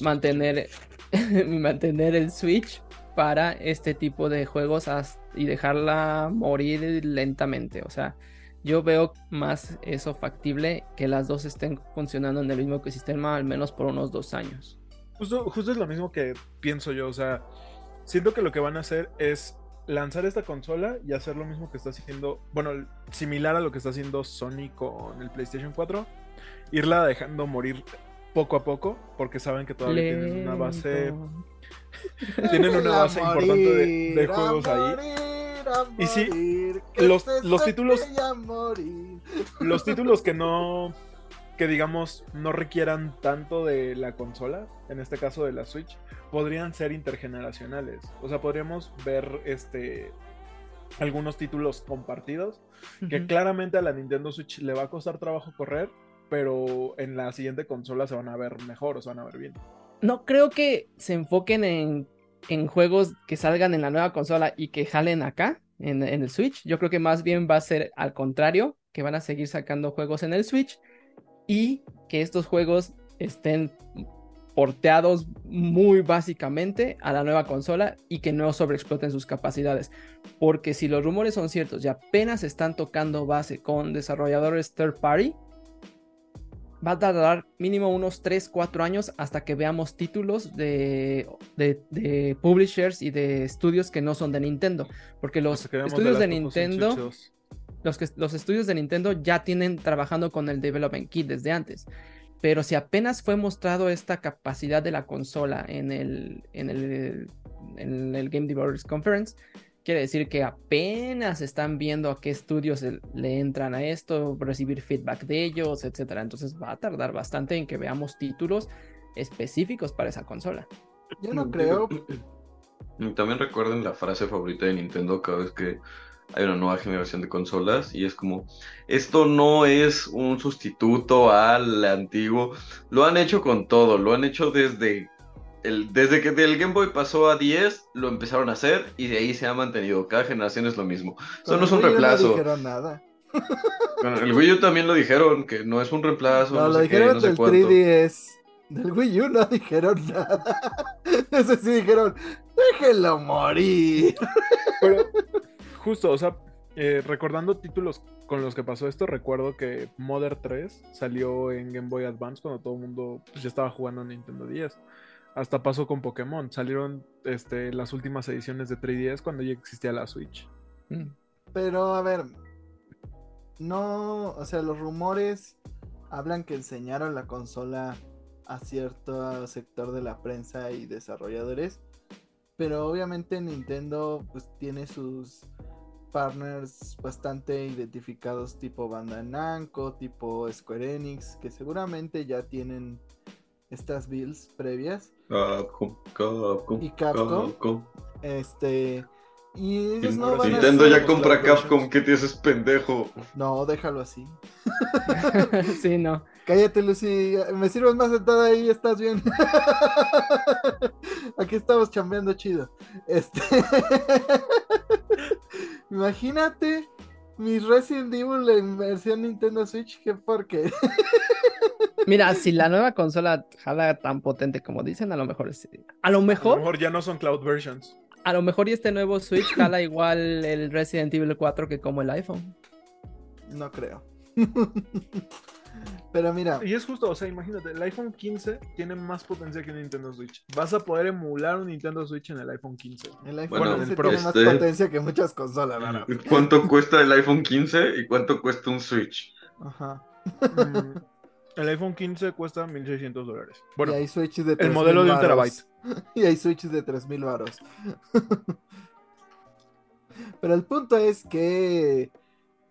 mantener mantener el Switch para este tipo de juegos y dejarla morir lentamente. O sea, yo veo más eso factible que las dos estén funcionando en el mismo ecosistema al menos por unos dos años. Justo, justo es lo mismo que pienso yo. O sea, siento que lo que van a hacer es lanzar esta consola y hacer lo mismo que está haciendo, bueno, similar a lo que está haciendo Sony con el PlayStation 4, irla dejando morir poco a poco, porque saben que todavía tienen una base tienen una base importante de, juegos ahí. Y sí, los, los títulos. Los títulos que no. Que digamos no requieran tanto de la consola, en este caso de la Switch, podrían ser intergeneracionales. O sea, podríamos ver este algunos títulos compartidos que claramente a la Nintendo Switch le va a costar trabajo correr, pero en la siguiente consola se van a ver mejor o se van a ver bien no creo que se enfoquen en, juegos que salgan en la nueva consola y que jalen acá, en, el Switch. Yo creo que más bien va a ser al contrario, que van a seguir sacando juegos en el Switch y que estos juegos estén porteados muy básicamente a la nueva consola y que no sobreexploten sus capacidades. Porque si los rumores son ciertos y apenas están tocando base con desarrolladores third party, va a tardar mínimo unos 3, 4 años hasta que veamos títulos de, de, publishers y de estudios que no son de Nintendo. Porque los estudios de, Nintendo, los, que, los estudios de Nintendo ya tienen trabajando con el Development Kit desde antes. Pero si apenas fue mostrado esta capacidad de la consola en el, en el, en el Game Developers Conference, Quiere decir que apenas están viendo a qué estudios le entran a esto, recibir feedback de ellos, etcétera. Entonces va a tardar bastante en que veamos títulos específicos para esa consola. Yo no creo. También recuerden la frase favorita de Nintendo cada vez que hay una nueva generación de consolas y es como, esto no es un sustituto al antiguo, lo han hecho con todo, lo han hecho desde desde que el Game Boy pasó a 10, lo empezaron a hacer y de ahí se ha mantenido. Cada generación es lo mismo. Eso no es un reemplazo. No dijeron nada. el Wii U también lo dijeron, que no es un reemplazo. No, lo dijeron del 3DS. Del Wii U no dijeron nada. Ese sí dijeron, déjenlo morir. Pero, justo, o sea, eh, recordando títulos con los que pasó esto, recuerdo que Mother 3 salió en Game Boy Advance cuando todo el mundo pues, ya estaba jugando a Nintendo 10. Hasta pasó con Pokémon. Salieron este, las últimas ediciones de 3DS cuando ya existía la Switch. Mm. Pero a ver, no, o sea, los rumores hablan que enseñaron la consola a cierto sector de la prensa y desarrolladores. Pero obviamente Nintendo pues tiene sus partners bastante identificados tipo Banda Namco, tipo Square Enix, que seguramente ya tienen estas builds previas. Capcom, Capcom, Y Capcom. Capcom. Este. Y ellos no van Nintendo ya compra Capcom, ¿qué te haces pendejo? No, déjalo así. sí, no. Cállate, Lucy. Me sirves más sentada ahí, estás bien. Aquí estamos chambeando chido. Este. Imagínate mis Resident Evil en versión Nintendo Switch, qué porque. Mira, si la nueva consola jala tan potente como dicen, a lo mejor. A lo A lo mejor, mejor ya no son cloud versions. a lo mejor y este nuevo Switch jala igual el Resident Evil 4 que como el iPhone. No creo. Pero mira, Y es justo, o sea, imagínate, el iPhone 15 tiene más potencia que un Nintendo Switch. Vas a poder emular un Nintendo Switch en el iPhone 15. el iPhone Bueno, 15 el Pro, tiene más este- potencia que muchas consolas, ¿verdad? ¿Cuánto cuesta el iPhone 15 y cuánto cuesta un Switch? Ajá. Mm, el iPhone 15 cuesta 1600 dólares. Bueno, y hay switches de el 3000 modelo de un terabyte. Y hay switches de 3000 varos. Pero el punto es que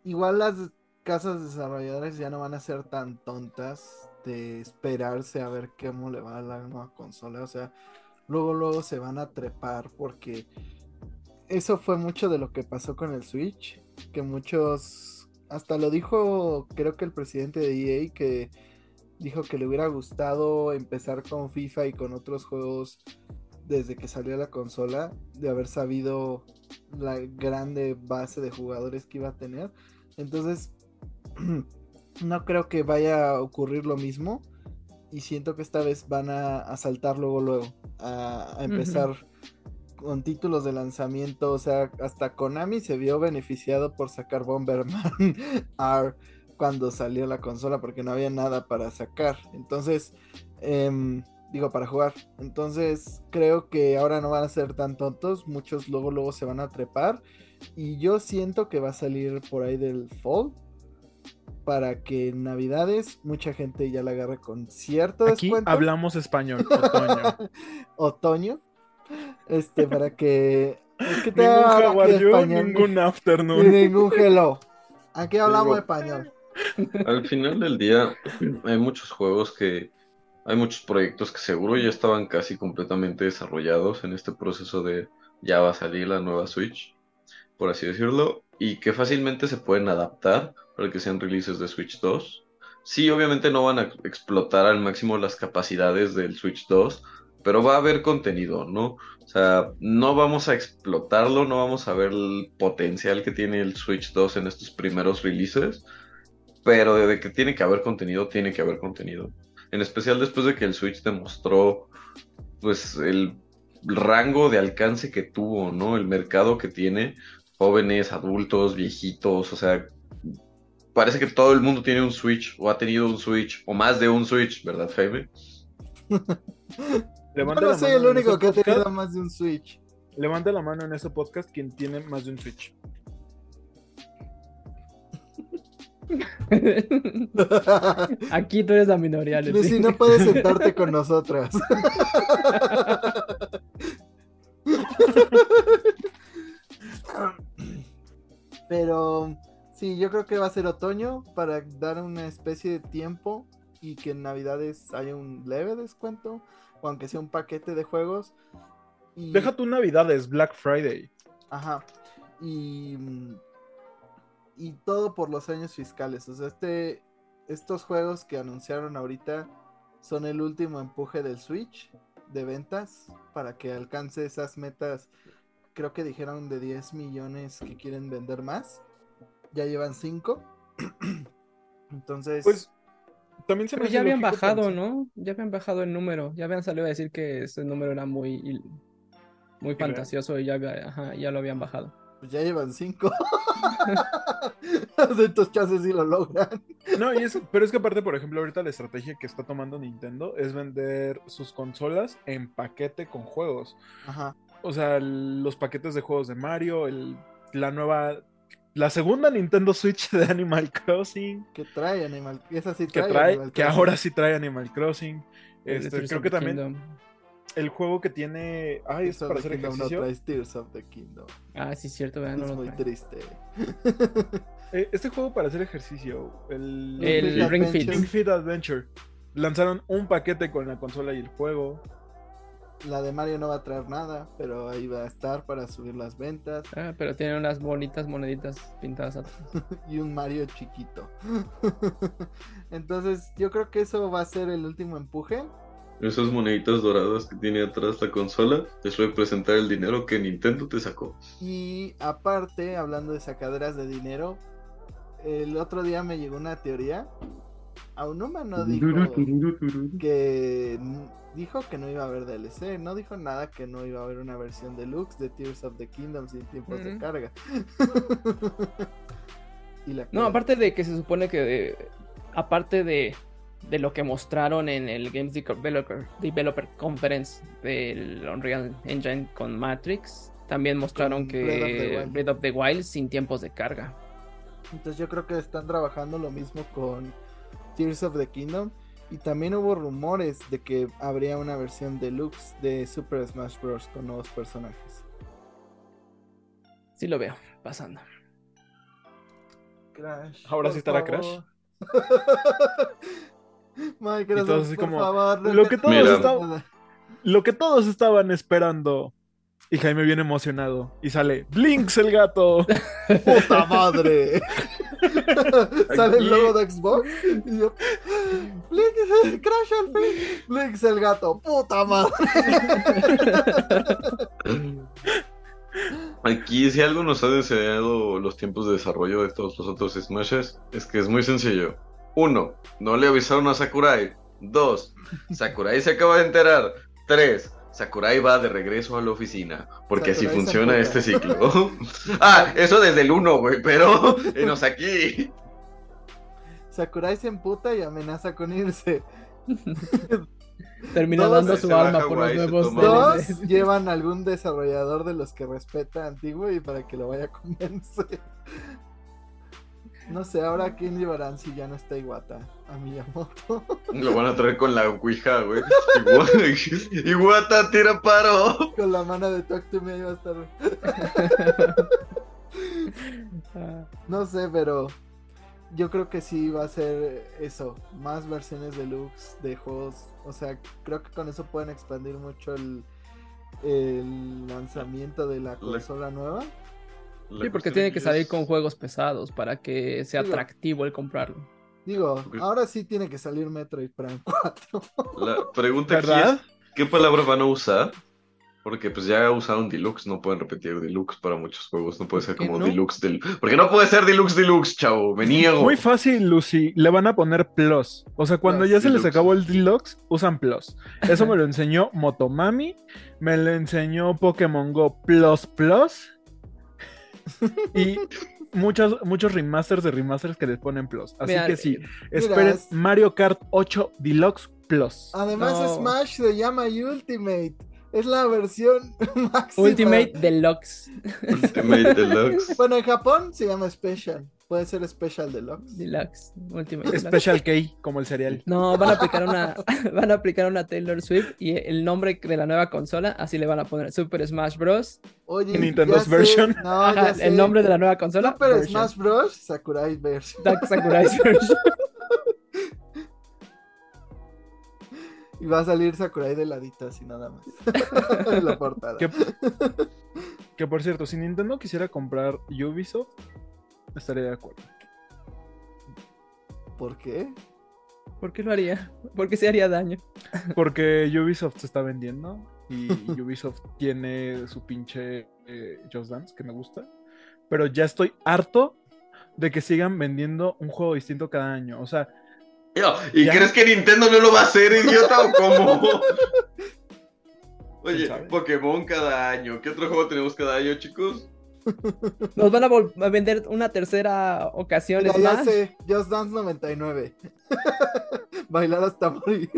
igual las casas desarrolladoras ya no van a ser tan tontas de esperarse a ver cómo le va a la nueva consola. O sea, luego, luego se van a trepar porque eso fue mucho de lo que pasó con el Switch. Que muchos, hasta lo dijo, creo que el presidente de EA, que dijo que le hubiera gustado empezar con FIFA y con otros juegos desde que salió la consola, de haber sabido la grande base de jugadores que iba a tener. Entonces, no creo que vaya a ocurrir lo mismo. Y siento que esta vez van a, a saltar luego, luego, a, a empezar con títulos de lanzamiento. O sea, hasta Konami se vio beneficiado por sacar Bomberman R cuando salió la consola porque no había nada para sacar. Entonces, em, digo, para jugar. Entonces, creo que ahora no van a ser tan tontos. Muchos luego, luego se van a trepar. Y yo siento que va a salir por ahí del fall. Para que en Navidades mucha gente ya la agarre con cierto Aquí descuento. hablamos español, otoño. Otoño. Este, para que. es que te ningún you, español, ningún ni afternoon. ningún hello. Aquí hablamos español. Al final del día, hay muchos juegos que. Hay muchos proyectos que seguro ya estaban casi completamente desarrollados en este proceso de ya va a salir la nueva Switch, por así decirlo, y que fácilmente se pueden adaptar para que sean releases de Switch 2. Sí, obviamente no van a explotar al máximo las capacidades del Switch 2, pero va a haber contenido, ¿no? O sea, no vamos a explotarlo, no vamos a ver el potencial que tiene el Switch 2 en estos primeros releases, pero de que tiene que haber contenido, tiene que haber contenido. En especial después de que el Switch demostró, pues, el rango de alcance que tuvo, ¿no? El mercado que tiene, jóvenes, adultos, viejitos, o sea, parece que todo el mundo tiene un Switch, o ha tenido un Switch, o más de un Switch, ¿verdad? Levanta Yo no la soy mano el único que ha tenido más de un Switch. Levanta la mano en este podcast quien tiene más de un Switch. Aquí tú eres la minoría, Lucy. Lucy, no puedes sentarte con nosotras. Pero sí, yo creo que va a ser otoño para dar una especie de tiempo y que en Navidades haya un leve descuento, o aunque sea un paquete de juegos. Y... Deja tu Navidades, Black Friday. Ajá. Y, mm, y todo por los años fiscales. O sea, este, estos juegos que anunciaron ahorita son el último empuje del Switch de ventas para que alcance esas metas. Creo que dijeron de 10 millones que quieren vender más. Ya llevan 5. Entonces, Pues también se Pero ya habían bajado, pensar- ¿no? Ya habían bajado el número. Ya habían salido a decir que ese número era muy, muy fantasioso y ya, había- ajá, ya lo habían bajado. pues ya llevan 5. Estos chances sí lo logran. No, y es, pero es que aparte, por ejemplo, ahorita la estrategia que está tomando Nintendo es vender sus consolas en paquete con juegos. Ajá. O sea, el- los paquetes de juegos de Mario, el, la nueva, la segunda Nintendo Switch de Animal Crossing, Que trae Animal Esa sí que trae, trae, Animal que ahora sí trae Animal Crossing. El Este, creo que también Kingdom. el juego que tiene. Ay, es para hacer Kingdom no ejercicio. traes Tears of the Kingdom. Ah, sí, cierto, ¿verdad? No es muy trae. triste. Eh, este juego para hacer ejercicio, el, El Ring Fit. Ring Fit Adventure. Lanzaron un paquete con la consola y el juego. La de Mario no va a traer nada, pero ahí va a estar para subir las ventas. Ah, pero tiene unas bonitas moneditas pintadas atrás. y un Mario chiquito. Entonces, yo creo que eso va a ser el último empuje. Esas moneditas doradas que tiene atrás la consola es representar el dinero que Nintendo te sacó. Y aparte, hablando de sacaderas de dinero, el otro día me llegó una teoría. Aonuma no dijo que dijo que no iba a haber DLC, no dijo nada que no iba a haber una versión deluxe de Tears of the Kingdom sin tiempos de carga. y la No, aparte de que se supone que, eh, aparte de, de lo que mostraron en el Games Developer, Developer Conference del Unreal Engine con Matrix, también mostraron Con Breath of the que. Breath of the Wild sin tiempos de carga. Entonces yo creo que están trabajando lo mismo con Tears of the Kingdom. Y también hubo rumores de que habría una versión deluxe de Super Smash Bros. con nuevos personajes. Sí lo veo pasando. Crash. Ahora sí estará favor. Todos así por como, favor, no lo que todos estaban- Lo que todos estaban esperando. Y Jaime bien emocionado. Y sale Blinks el gato. ¡Puta madre! Sale el logo de Xbox y yo. Blink, Crash al fin. Blinks el gato, puta madre. Aquí si algo nos ha deseado los tiempos de desarrollo de todos los otros Smashes es que es muy sencillo. Uno, no le avisaron a Sakurai. Dos, Sakurai se acaba de enterar. Tres, Sakurai va de regreso a la oficina. Porque así Sakurai se funciona este ciclo. ah, eso desde el uno, güey, pero enos aquí. Sakurai se emputa y amenaza con irse. Termina dando su alma por los nuevos Dos, llevan algún desarrollador de los que respeta antiguo y para que lo vaya a convencer. No sé, ahora quién llevarán si ya no está Iwata. A Miyamoto. Lo van a traer con la Ouija, güey. Iguata, tira paro. Con la mano de Talk to Me ahí va a estar. No sé, pero yo creo que sí va a ser eso, más versiones deluxe de juegos. O sea, creo que con eso pueden expandir mucho el, el lanzamiento de la consola nueva. Sí, porque tiene que salir con juegos pesados para que sea atractivo el comprarlo. Digo, ahora sí tiene que salir Metroid Prime 4. La pregunta aquí es, ¿qué palabra van a usar? Porque pues ya usaron Deluxe, no pueden repetir Deluxe para muchos juegos, no puede ser ¿Por qué como no? Deluxe del... Porque no puede ser Deluxe Deluxe, chavo, me niego. Muy fácil, Lucy. Le van a poner Plus. O sea, cuando Plus, ya se les acabó el Deluxe, usan Plus. Eso me lo enseñó Motomami. Me lo enseñó Pokémon Go Plus Plus. Y muchos, muchos remasters de remasters que les ponen Plus. Así Mira, que sí, Mira, esperen es- Mario Kart 8 Deluxe Plus. Además, No. Smash se llama Ultimate. Es la versión máxima. Ultimate Deluxe. Ultimate Deluxe. Bueno, en Japón se llama Special. Puede ser Special Deluxe. Deluxe. Ultimate Deluxe. Special K, como el cereal. No, van a aplicar una, van a aplicar una Taylor Swift y el nombre de la nueva consola, así le van a poner Super Smash Bros. Oye, Nintendo's version. No, Ajá, ya sé. el nombre de la nueva consola. Super version. Smash Bros. Sakurai version. Sakurai's version. Y va a salir Sakurai de ladito así nada más. en la portada. Que, que por cierto, si Nintendo quisiera comprar Ubisoft, estaría de acuerdo. ¿Por qué? ¿Por qué lo haría? ¿Por qué se haría daño? Porque Ubisoft se está vendiendo y Ubisoft tiene su pinche eh, Just Dance que me gusta. Pero ya estoy harto de que sigan vendiendo un juego distinto cada año. O sea, Yo, ¿Y Ya. crees que Nintendo no lo va a hacer, idiota, o cómo? Oye. Pokémon cada año. ¿Qué otro juego tenemos cada año, chicos? Nos van a, vender una tercera ocasión Mira, ya sé, Just Dance 99. Bailar hasta morir.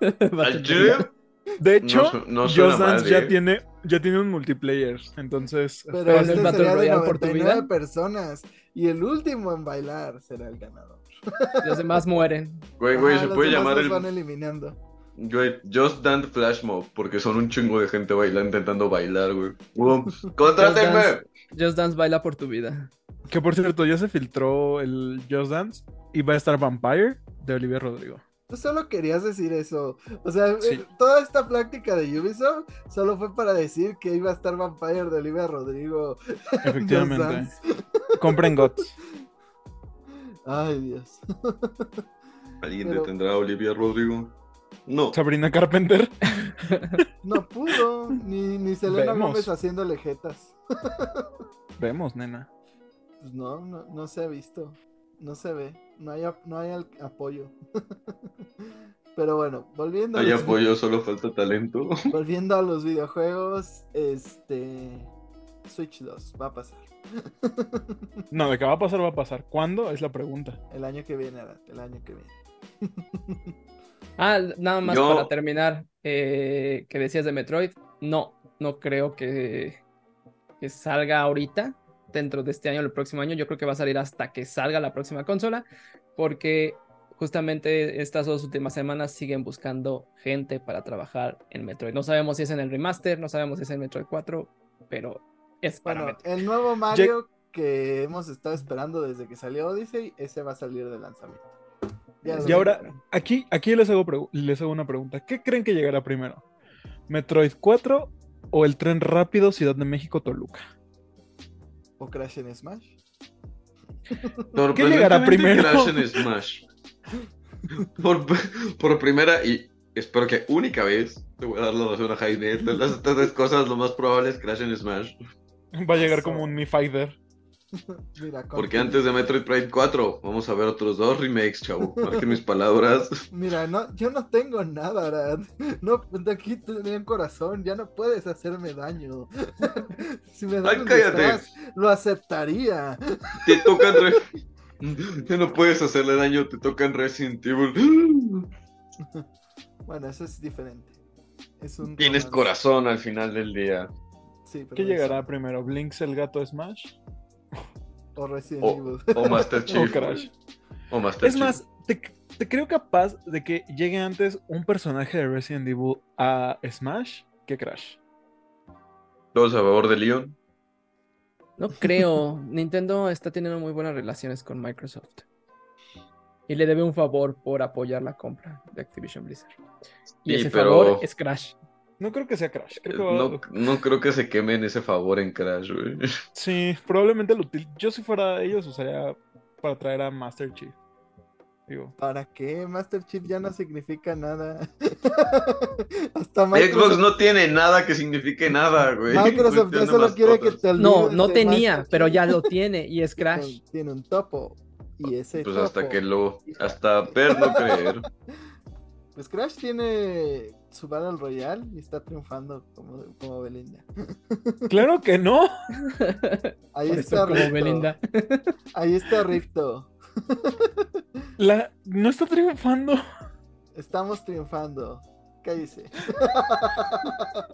De hecho, No Just Dance mal, ya, ¿eh? tiene, ya tiene un multiplayer. Entonces, Pero este es Battle sería de Royale por tu 99 vida. personas. Y el último en bailar será el ganador. Los demás mueren. Güey, güey, se los puede demás llamar los el... van eliminando. Güey, Just Dance Flash Mob, porque son un chingo de gente bailando, intentando bailar, güey. Um, ¡Contrátenme! Just Dance, Just Dance baila por tu vida. Que por cierto, ya se filtró el Just Dance y va a estar Vampire de Olivia Rodrigo. Tú solo querías decir eso. O sea, Sí. eh, toda esta práctica de Ubisoft solo fue para decir que iba a estar Vampire de Olivia Rodrigo. Efectivamente. Compren GOTS. Ay, Dios. ¿Alguien Pero- detendrá a Olivia Rodrigo? No. Sabrina Carpenter. No pudo. Ni, ni Selena Vemos. Gómez haciéndole jetas. Vemos, nena. Pues no, no, no se ha visto. No se ve. No hay, no hay apoyo. Pero bueno, volviendo a, Hay apoyo, solo falta talento. volviendo a los videojuegos, este Switch 2 va a pasar. No, de qué va a pasar, va a pasar. ¿Cuándo? Es la pregunta. El año que viene, Arad, el año que viene. Ah, nada más Yo- para terminar, eh, que decías de Metroid. No, no creo que, que salga ahorita, dentro de este año o el próximo año. Yo creo que va a salir hasta que salga la próxima consola, porque justamente estas dos últimas semanas siguen buscando gente para trabajar en Metroid. No sabemos si es en el remaster, no sabemos si es en Metroid 4, pero es para Bueno, Metroid. el nuevo Mario que hemos estado esperando desde que salió Odyssey, ese va a salir de lanzamiento. Ya Y ahora, aquí, aquí les, hago les hago una pregunta. ¿Qué creen que llegará primero? ¿Metroid 4 o el tren rápido Ciudad de México-Toluca? ¿O Crash en Smash? ¿Qué llegará primero? Crash en Smash. Por, por primera y espero que única vez te voy a dar la razón a Jaime. De las estas tres cosas, lo más probable es Crash en Smash. Va a llegar Eso. como un Mi Fighter. Mira, Porque antes de Metroid Prime 4, vamos a ver otros dos remakes, chavo. Marquen mis palabras. Mira, no, yo no tengo nada, Arad. No, de aquí tenía un corazón, ya no puedes hacerme daño. si me disfraz, lo aceptaría. Te tocan. Re... Ya no puedes hacerle daño, te tocan Resident Evil. Bueno, eso es diferente. Es un Tienes corazón al final del día. Sí, pero ¿Qué eso- llegará primero? ¿Blinks el gato Smash? O Resident O, Evil. o Master ¿O Chief. Crash? O Master Es Chief. más, te, te creo capaz de que llegue antes un personaje de Resident Evil a Smash que Crash. Todos a favor de Leon. No creo. Nintendo está teniendo muy buenas relaciones con Microsoft. Y le debe un favor por apoyar la compra de Activision Blizzard. Y Sí, ese pero- favor es Crash. No creo que sea Crash. Creo que va- No, no creo que se quemen ese favor en Crash, güey. Sí, probablemente lo util- Yo si fuera ellos usaría para traer a Master Chief. Digo, ¿Para qué? Master Chief ya no significa nada. Hasta Xbox no tiene nada que signifique nada, güey. Microsoft ya solo quiere que te No, no de tenía, Master pero Chief. ya lo tiene y es Crash. Tiene un topo. Y ese Pues hasta que lo. Hasta ver no creer. Pues Crash tiene su Battle Royale y está triunfando como, como Belinda. claro que no. Ahí Por está como. Belinda. Ahí está Rifto. La... No está triunfando. Estamos triunfando. Cállese.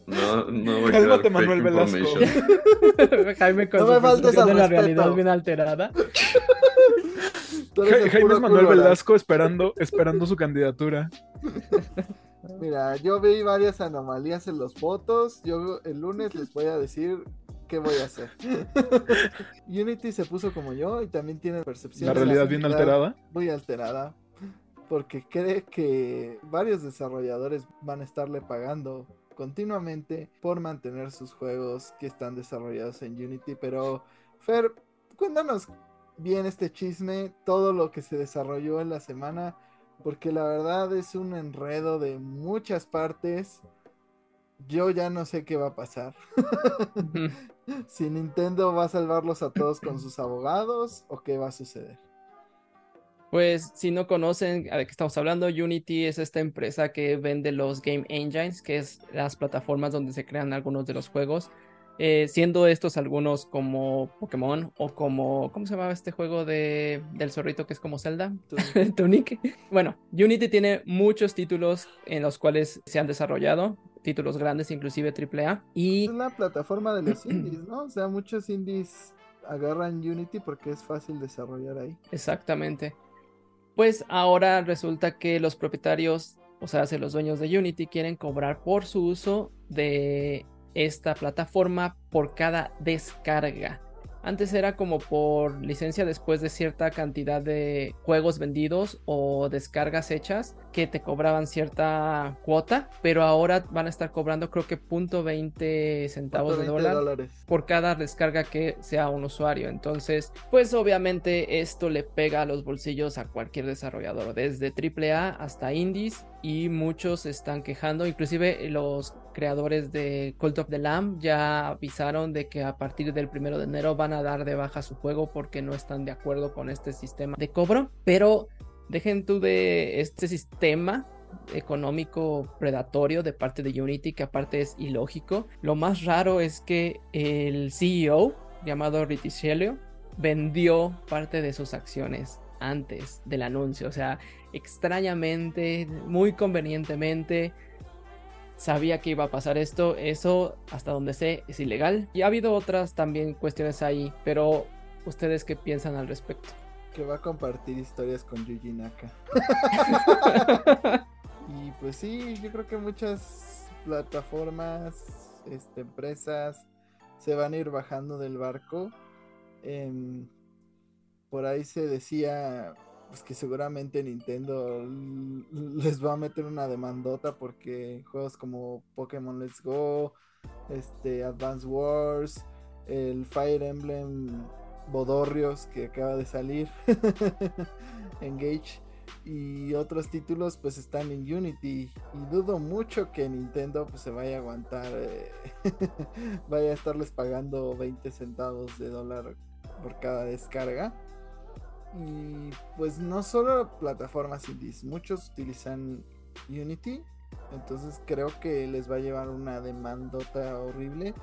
No, no voy a Cálmate, dar Manuel Velasco. Jaime con No su me faltes percepción al de la respeto. realidad bien alterada. Ja- Jaime es Manuel culo. Velasco esperando, esperando su candidatura. Mira, yo vi varias anomalías en los votos. Yo el lunes les voy a decir qué voy a hacer. Unity se puso como yo y también tiene percepción. La de realidad bien realidad alterada. Muy alterada. Porque cree que varios desarrolladores van a estarle pagando continuamente por mantener sus juegos que están desarrollados en Unity. Pero, Fer, cuéntanos bien este chisme, todo lo que se desarrolló en la semana, porque la verdad es un enredo de muchas partes. Yo ya no sé qué va a pasar. si Nintendo va a salvarlos a todos con sus abogados o qué va a suceder. Pues si no conocen a de qué estamos hablando, Unity es esta empresa que vende los Game Engines, que es las plataformas donde se crean algunos de los juegos, eh, siendo estos algunos como Pokémon o como, ¿cómo se llama este juego de, del zorrito que es como Zelda? Tunic. Bueno, Unity tiene muchos títulos en los cuales se han desarrollado, títulos grandes, inclusive AAA, y Es la plataforma de los indies, ¿no? O sea, muchos indies agarran Unity porque es fácil desarrollar ahí. Exactamente. Pues ahora resulta que los propietarios o sea, los dueños de Unity quieren cobrar por su uso de esta plataforma por cada descarga. Antes era como por licencia después de cierta cantidad de juegos vendidos o descargas hechas que te cobraban cierta cuota, pero ahora van a estar cobrando creo que .20 centavos de dólar por cada descarga que sea un usuario. Entonces, pues obviamente esto le pega a los bolsillos a cualquier desarrollador, desde AAA hasta indies y muchos están quejando, inclusive los creadores de Cult of the Lamb ya avisaron de que a partir del primero de enero van a dar de baja su juego porque no están de acuerdo con este sistema de cobro, pero dejen tú de este sistema económico predatorio de parte de Unity que aparte es ilógico. Lo más raro es que el CEO llamado Riticello vendió parte de sus acciones antes del anuncio, o sea, extrañamente, muy convenientemente sabía que iba a pasar esto. Eso, hasta donde sé, es ilegal. Y ha habido otras también cuestiones ahí, pero ¿ustedes qué piensan al respecto? Que va a compartir historias con Yuji Naka. y pues sí, yo creo que muchas plataformas, este, empresas, se van a ir bajando del barco. Em, por ahí se decía pues que seguramente Nintendo les va a meter una demandota porque juegos como Pokémon Let's Go, este Advance Wars, el Fire Emblem Bodorrios que acaba de salir, Engage y otros títulos pues están en Unity y dudo mucho que Nintendo pues se vaya a aguantar, eh, vaya a estarles pagando 20 centavos de dólar por cada descarga. Y pues no solo plataformas indies, muchos utilizan Unity. Entonces creo que les va a llevar una demandota horrible.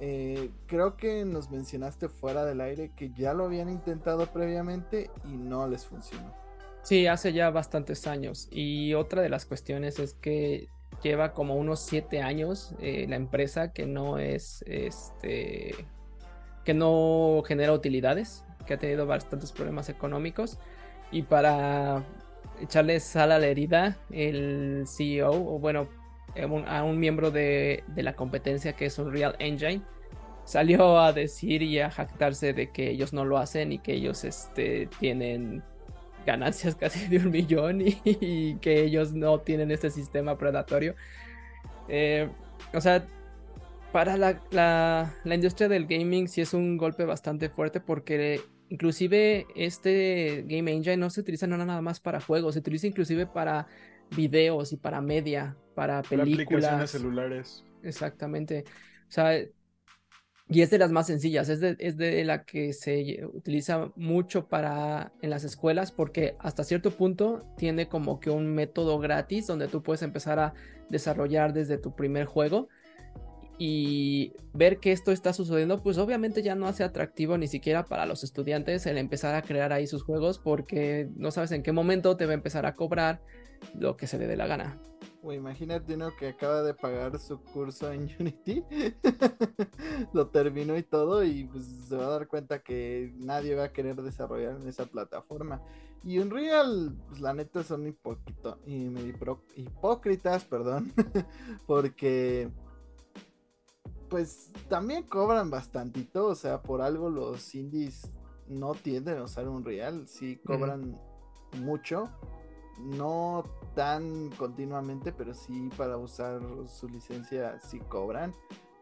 Eh, creo que nos mencionaste fuera del aire que ya lo habían intentado previamente y no les funcionó. Sí, hace ya bastantes años. Y otra de las cuestiones es que lleva como unos siete años eh, la empresa que no es este que no genera utilidades que ha tenido bastantes problemas económicos. Y para echarle sal a la herida, el CEO, o bueno, a un miembro de, la competencia que es Unreal Engine, salió a decir y a jactarse de que ellos no lo hacen y que ellos este, tienen ganancias casi de un millón y, que ellos no tienen este sistema predatorio. Eh, o sea, para la, la, la, industria del gaming sí es un golpe bastante fuerte porque Inclusive este Game Engine no se utiliza nada más para juegos, se utiliza inclusive para videos y para media, para películas. Aplicaciones celulares. Exactamente. O sea, y es de las más sencillas, es de, es de, la que se utiliza mucho para en las escuelas porque hasta cierto punto tiene como que un método gratis donde tú puedes empezar a desarrollar desde tu primer juego y ver que esto está sucediendo, pues obviamente ya no hace atractivo ni siquiera para los estudiantes el empezar a crear ahí sus juegos porque no sabes en qué momento te va a empezar a cobrar lo que se le dé la gana. Imagínate uno que acaba de pagar su curso en Unity, lo terminó y todo, y pues se va a dar cuenta que nadie va a querer desarrollar en esa plataforma. Y Unreal, pues la neta son hipócritas, hipócritas, perdón, porque pues también cobran bastantito, o sea, por algo los indies no tienden a usar un real, sí cobran mucho, no tan continuamente, pero sí para usar su licencia sí cobran.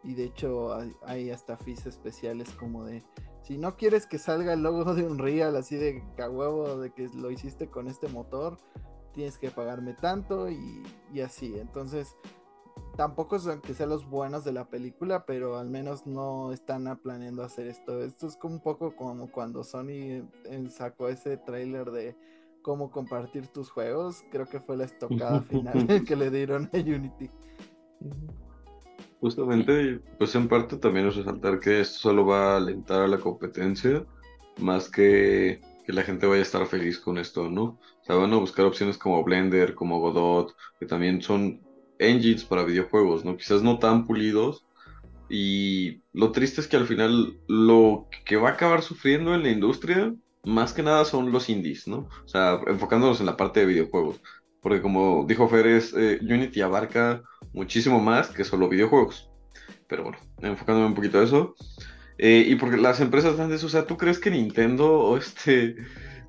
Y de hecho hay, hasta fees especiales como de si no quieres que salga el logo de un real así de huevo de que lo hiciste con este motor, tienes que pagarme tanto y, así. Entonces tampoco son que sean los buenos de la película, pero al menos no están planeando hacer esto. Esto es un poco como cuando Sony eh, sacó ese trailer de cómo compartir tus juegos. Creo que fue la estocada final que le dieron a Unity. Justamente, pues en parte también es resaltar que esto solo va a alentar a la competencia, más que que la gente vaya a estar feliz con esto, ¿no? O sea, van a buscar opciones como Blender, como Godot, que también son engines para videojuegos, ¿no? Quizás no tan pulidos. Y lo triste es que al final lo que va a acabar sufriendo en la industria, más que nada son los indies, ¿no? O sea, enfocándonos en la parte de videojuegos. Porque como dijo Fer, es, eh, Unity abarca muchísimo más que solo videojuegos. Pero bueno, enfocándome un poquito a eso. Eh, y porque las empresas grandes, o sea, ¿tú crees que Nintendo este,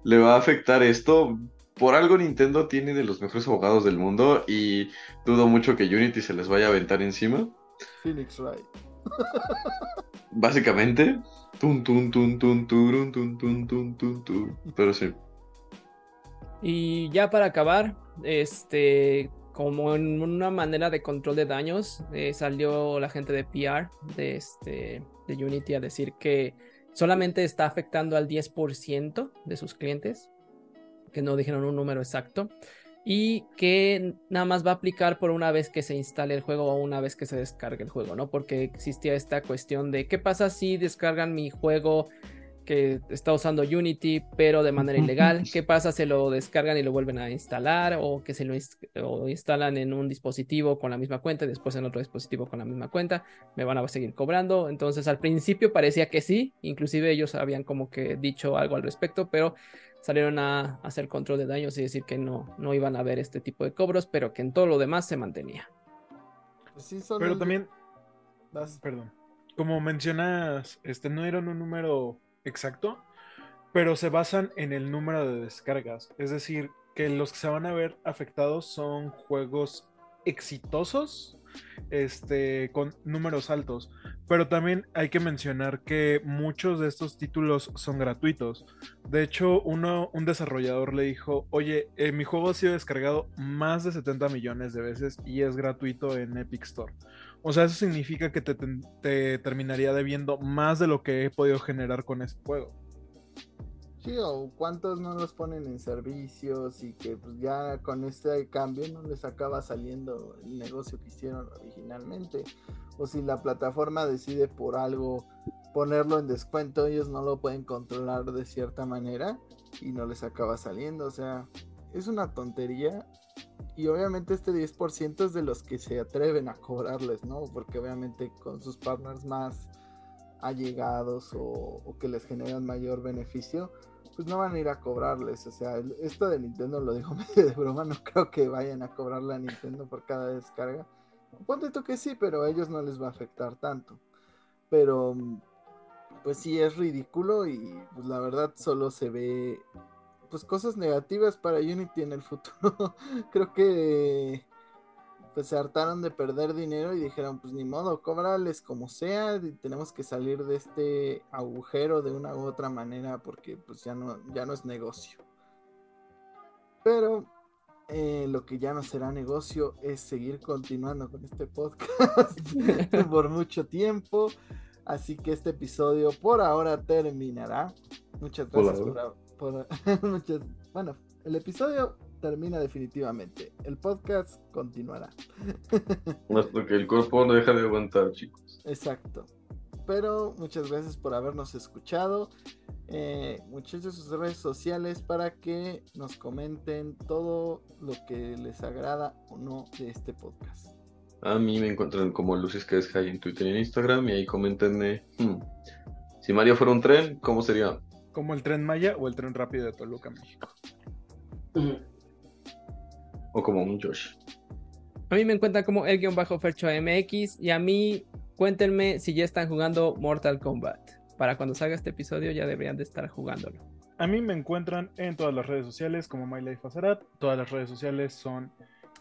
le va a afectar esto? Por algo Nintendo tiene de los mejores abogados del mundo y dudo mucho que Unity se les vaya a aventar encima. Phoenix Wright. Básicamente, tun tun tun tun turun, tun tun tun tun tun. Pero sí. Y ya para acabar, este, como en una manera de control de daños, eh, salió la gente de PR de, este, de Unity a decir que solamente está afectando al 10% de sus clientes, que no dijeron un número exacto, y que nada más va a aplicar por una vez que se instale el juego o una vez que se descargue el juego, ¿no? Porque existía esta cuestión de qué pasa si descargan mi juego que está usando Unity, pero de manera ilegal. ¿Qué pasa si lo descargan y lo vuelven a instalar o que se lo o instalan en un dispositivo con la misma cuenta y después en otro dispositivo con la misma cuenta? Me van a seguir cobrando. Entonces al principio parecía que sí, inclusive ellos habían como que dicho algo al respecto, pero salieron a hacer control de daños y decir que no, no iban a haber este tipo de cobros, pero que en todo lo demás se mantenía. Pues pero también, perdón, como mencionas, este no era un número exacto, pero se basan en el número de descargas. Es decir, que los que se van a ver afectados son juegos exitosos, este, con números altos. Pero también hay que mencionar que muchos de estos títulos son gratuitos. De hecho, uno, un desarrollador le dijo, oye, eh, mi juego ha sido descargado más de 70 millones de veces y es gratuito en Epic Store. O sea, eso significa que te, te, terminaría debiendo más de lo que he podido generar con ese juego. Sí, o cuántos no los ponen en servicios y que pues ya con este cambio no les acaba saliendo el negocio que hicieron originalmente. O si la plataforma decide por algo ponerlo en descuento, ellos no lo pueden controlar de cierta manera y no les acaba saliendo. O sea, es una tontería y obviamente este 10% es de los que se atreven a cobrarles, ¿no? Porque obviamente con sus partners más allegados o, o que les generan mayor beneficio, pues no van a ir a cobrarles. O sea, esto de Nintendo lo digo medio de broma, no creo que vayan a cobrarle a Nintendo por cada descarga. Ponte tú que sí, pero a ellos no les va a afectar tanto. Pero, pues sí, es ridículo y pues la verdad solo se ve pues cosas negativas para Unity en el futuro. Creo que pues se hartaron de perder dinero y dijeron, pues ni modo, cóbrales como sea, tenemos que salir de este agujero de una u otra manera porque pues ya no, ya no es negocio. Pero eh, lo que ya no será negocio es seguir continuando con este podcast por mucho tiempo. Así que este episodio por ahora terminará. Muchas gracias por, bueno, el episodio termina definitivamente. El podcast continuará. Hasta que el cuerpo no deja de aguantar, chicos. Exacto. Pero muchas gracias por habernos escuchado. Eh, muchachos, sus redes sociales para que nos comenten todo lo que les agrada o no de este podcast. A mí me encuentran como Lucis que es High en Twitter y en Instagram y ahí comentenme hmm, si Mario fuera un tren, ¿cómo sería? como el tren Maya o el tren rápido de Toluca, México. O como un Josh. A mí me encuentran como el guion bajo Fercho MX y a mí cuéntenme si ya están jugando Mortal Kombat. Para cuando salga este episodio ya deberían de estar jugándolo. A mí me encuentran en todas las redes sociales como MyLifeAzarat. Todas las redes sociales son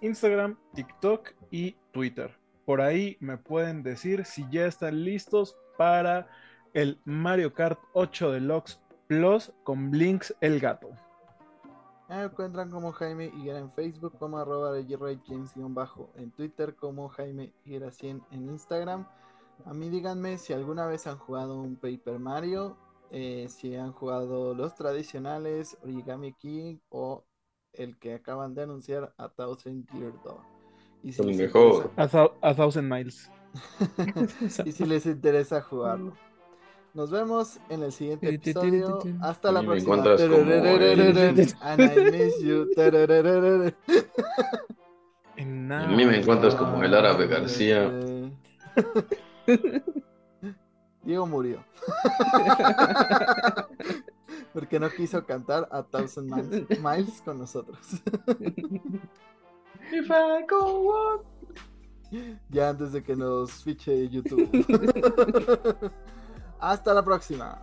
Instagram, TikTok y Twitter. Por ahí me pueden decir si ya están listos para el Mario Kart 8 Deluxe Plus con Blinks el gato. Me encuentran como Jaime Higuera en Facebook, como arroba bajo en Twitter, como Jaime Higuera 100 en Instagram. A mí díganme si alguna vez han jugado un Paper Mario, eh, si han jugado los tradicionales, Origami King o el que acaban de anunciar, A Thousand Year Door. Y si mejor. a Thousand Miles. y si les interesa jugarlo. Nos vemos en el siguiente episodio. Hasta la próxima. Me encuentras como A mí me encuentras como el árabe García. Diego murió. Porque no quiso cantar a Thousand Miles con nosotros. If I go on. Ya antes de que nos fiche YouTube. Hasta la próxima.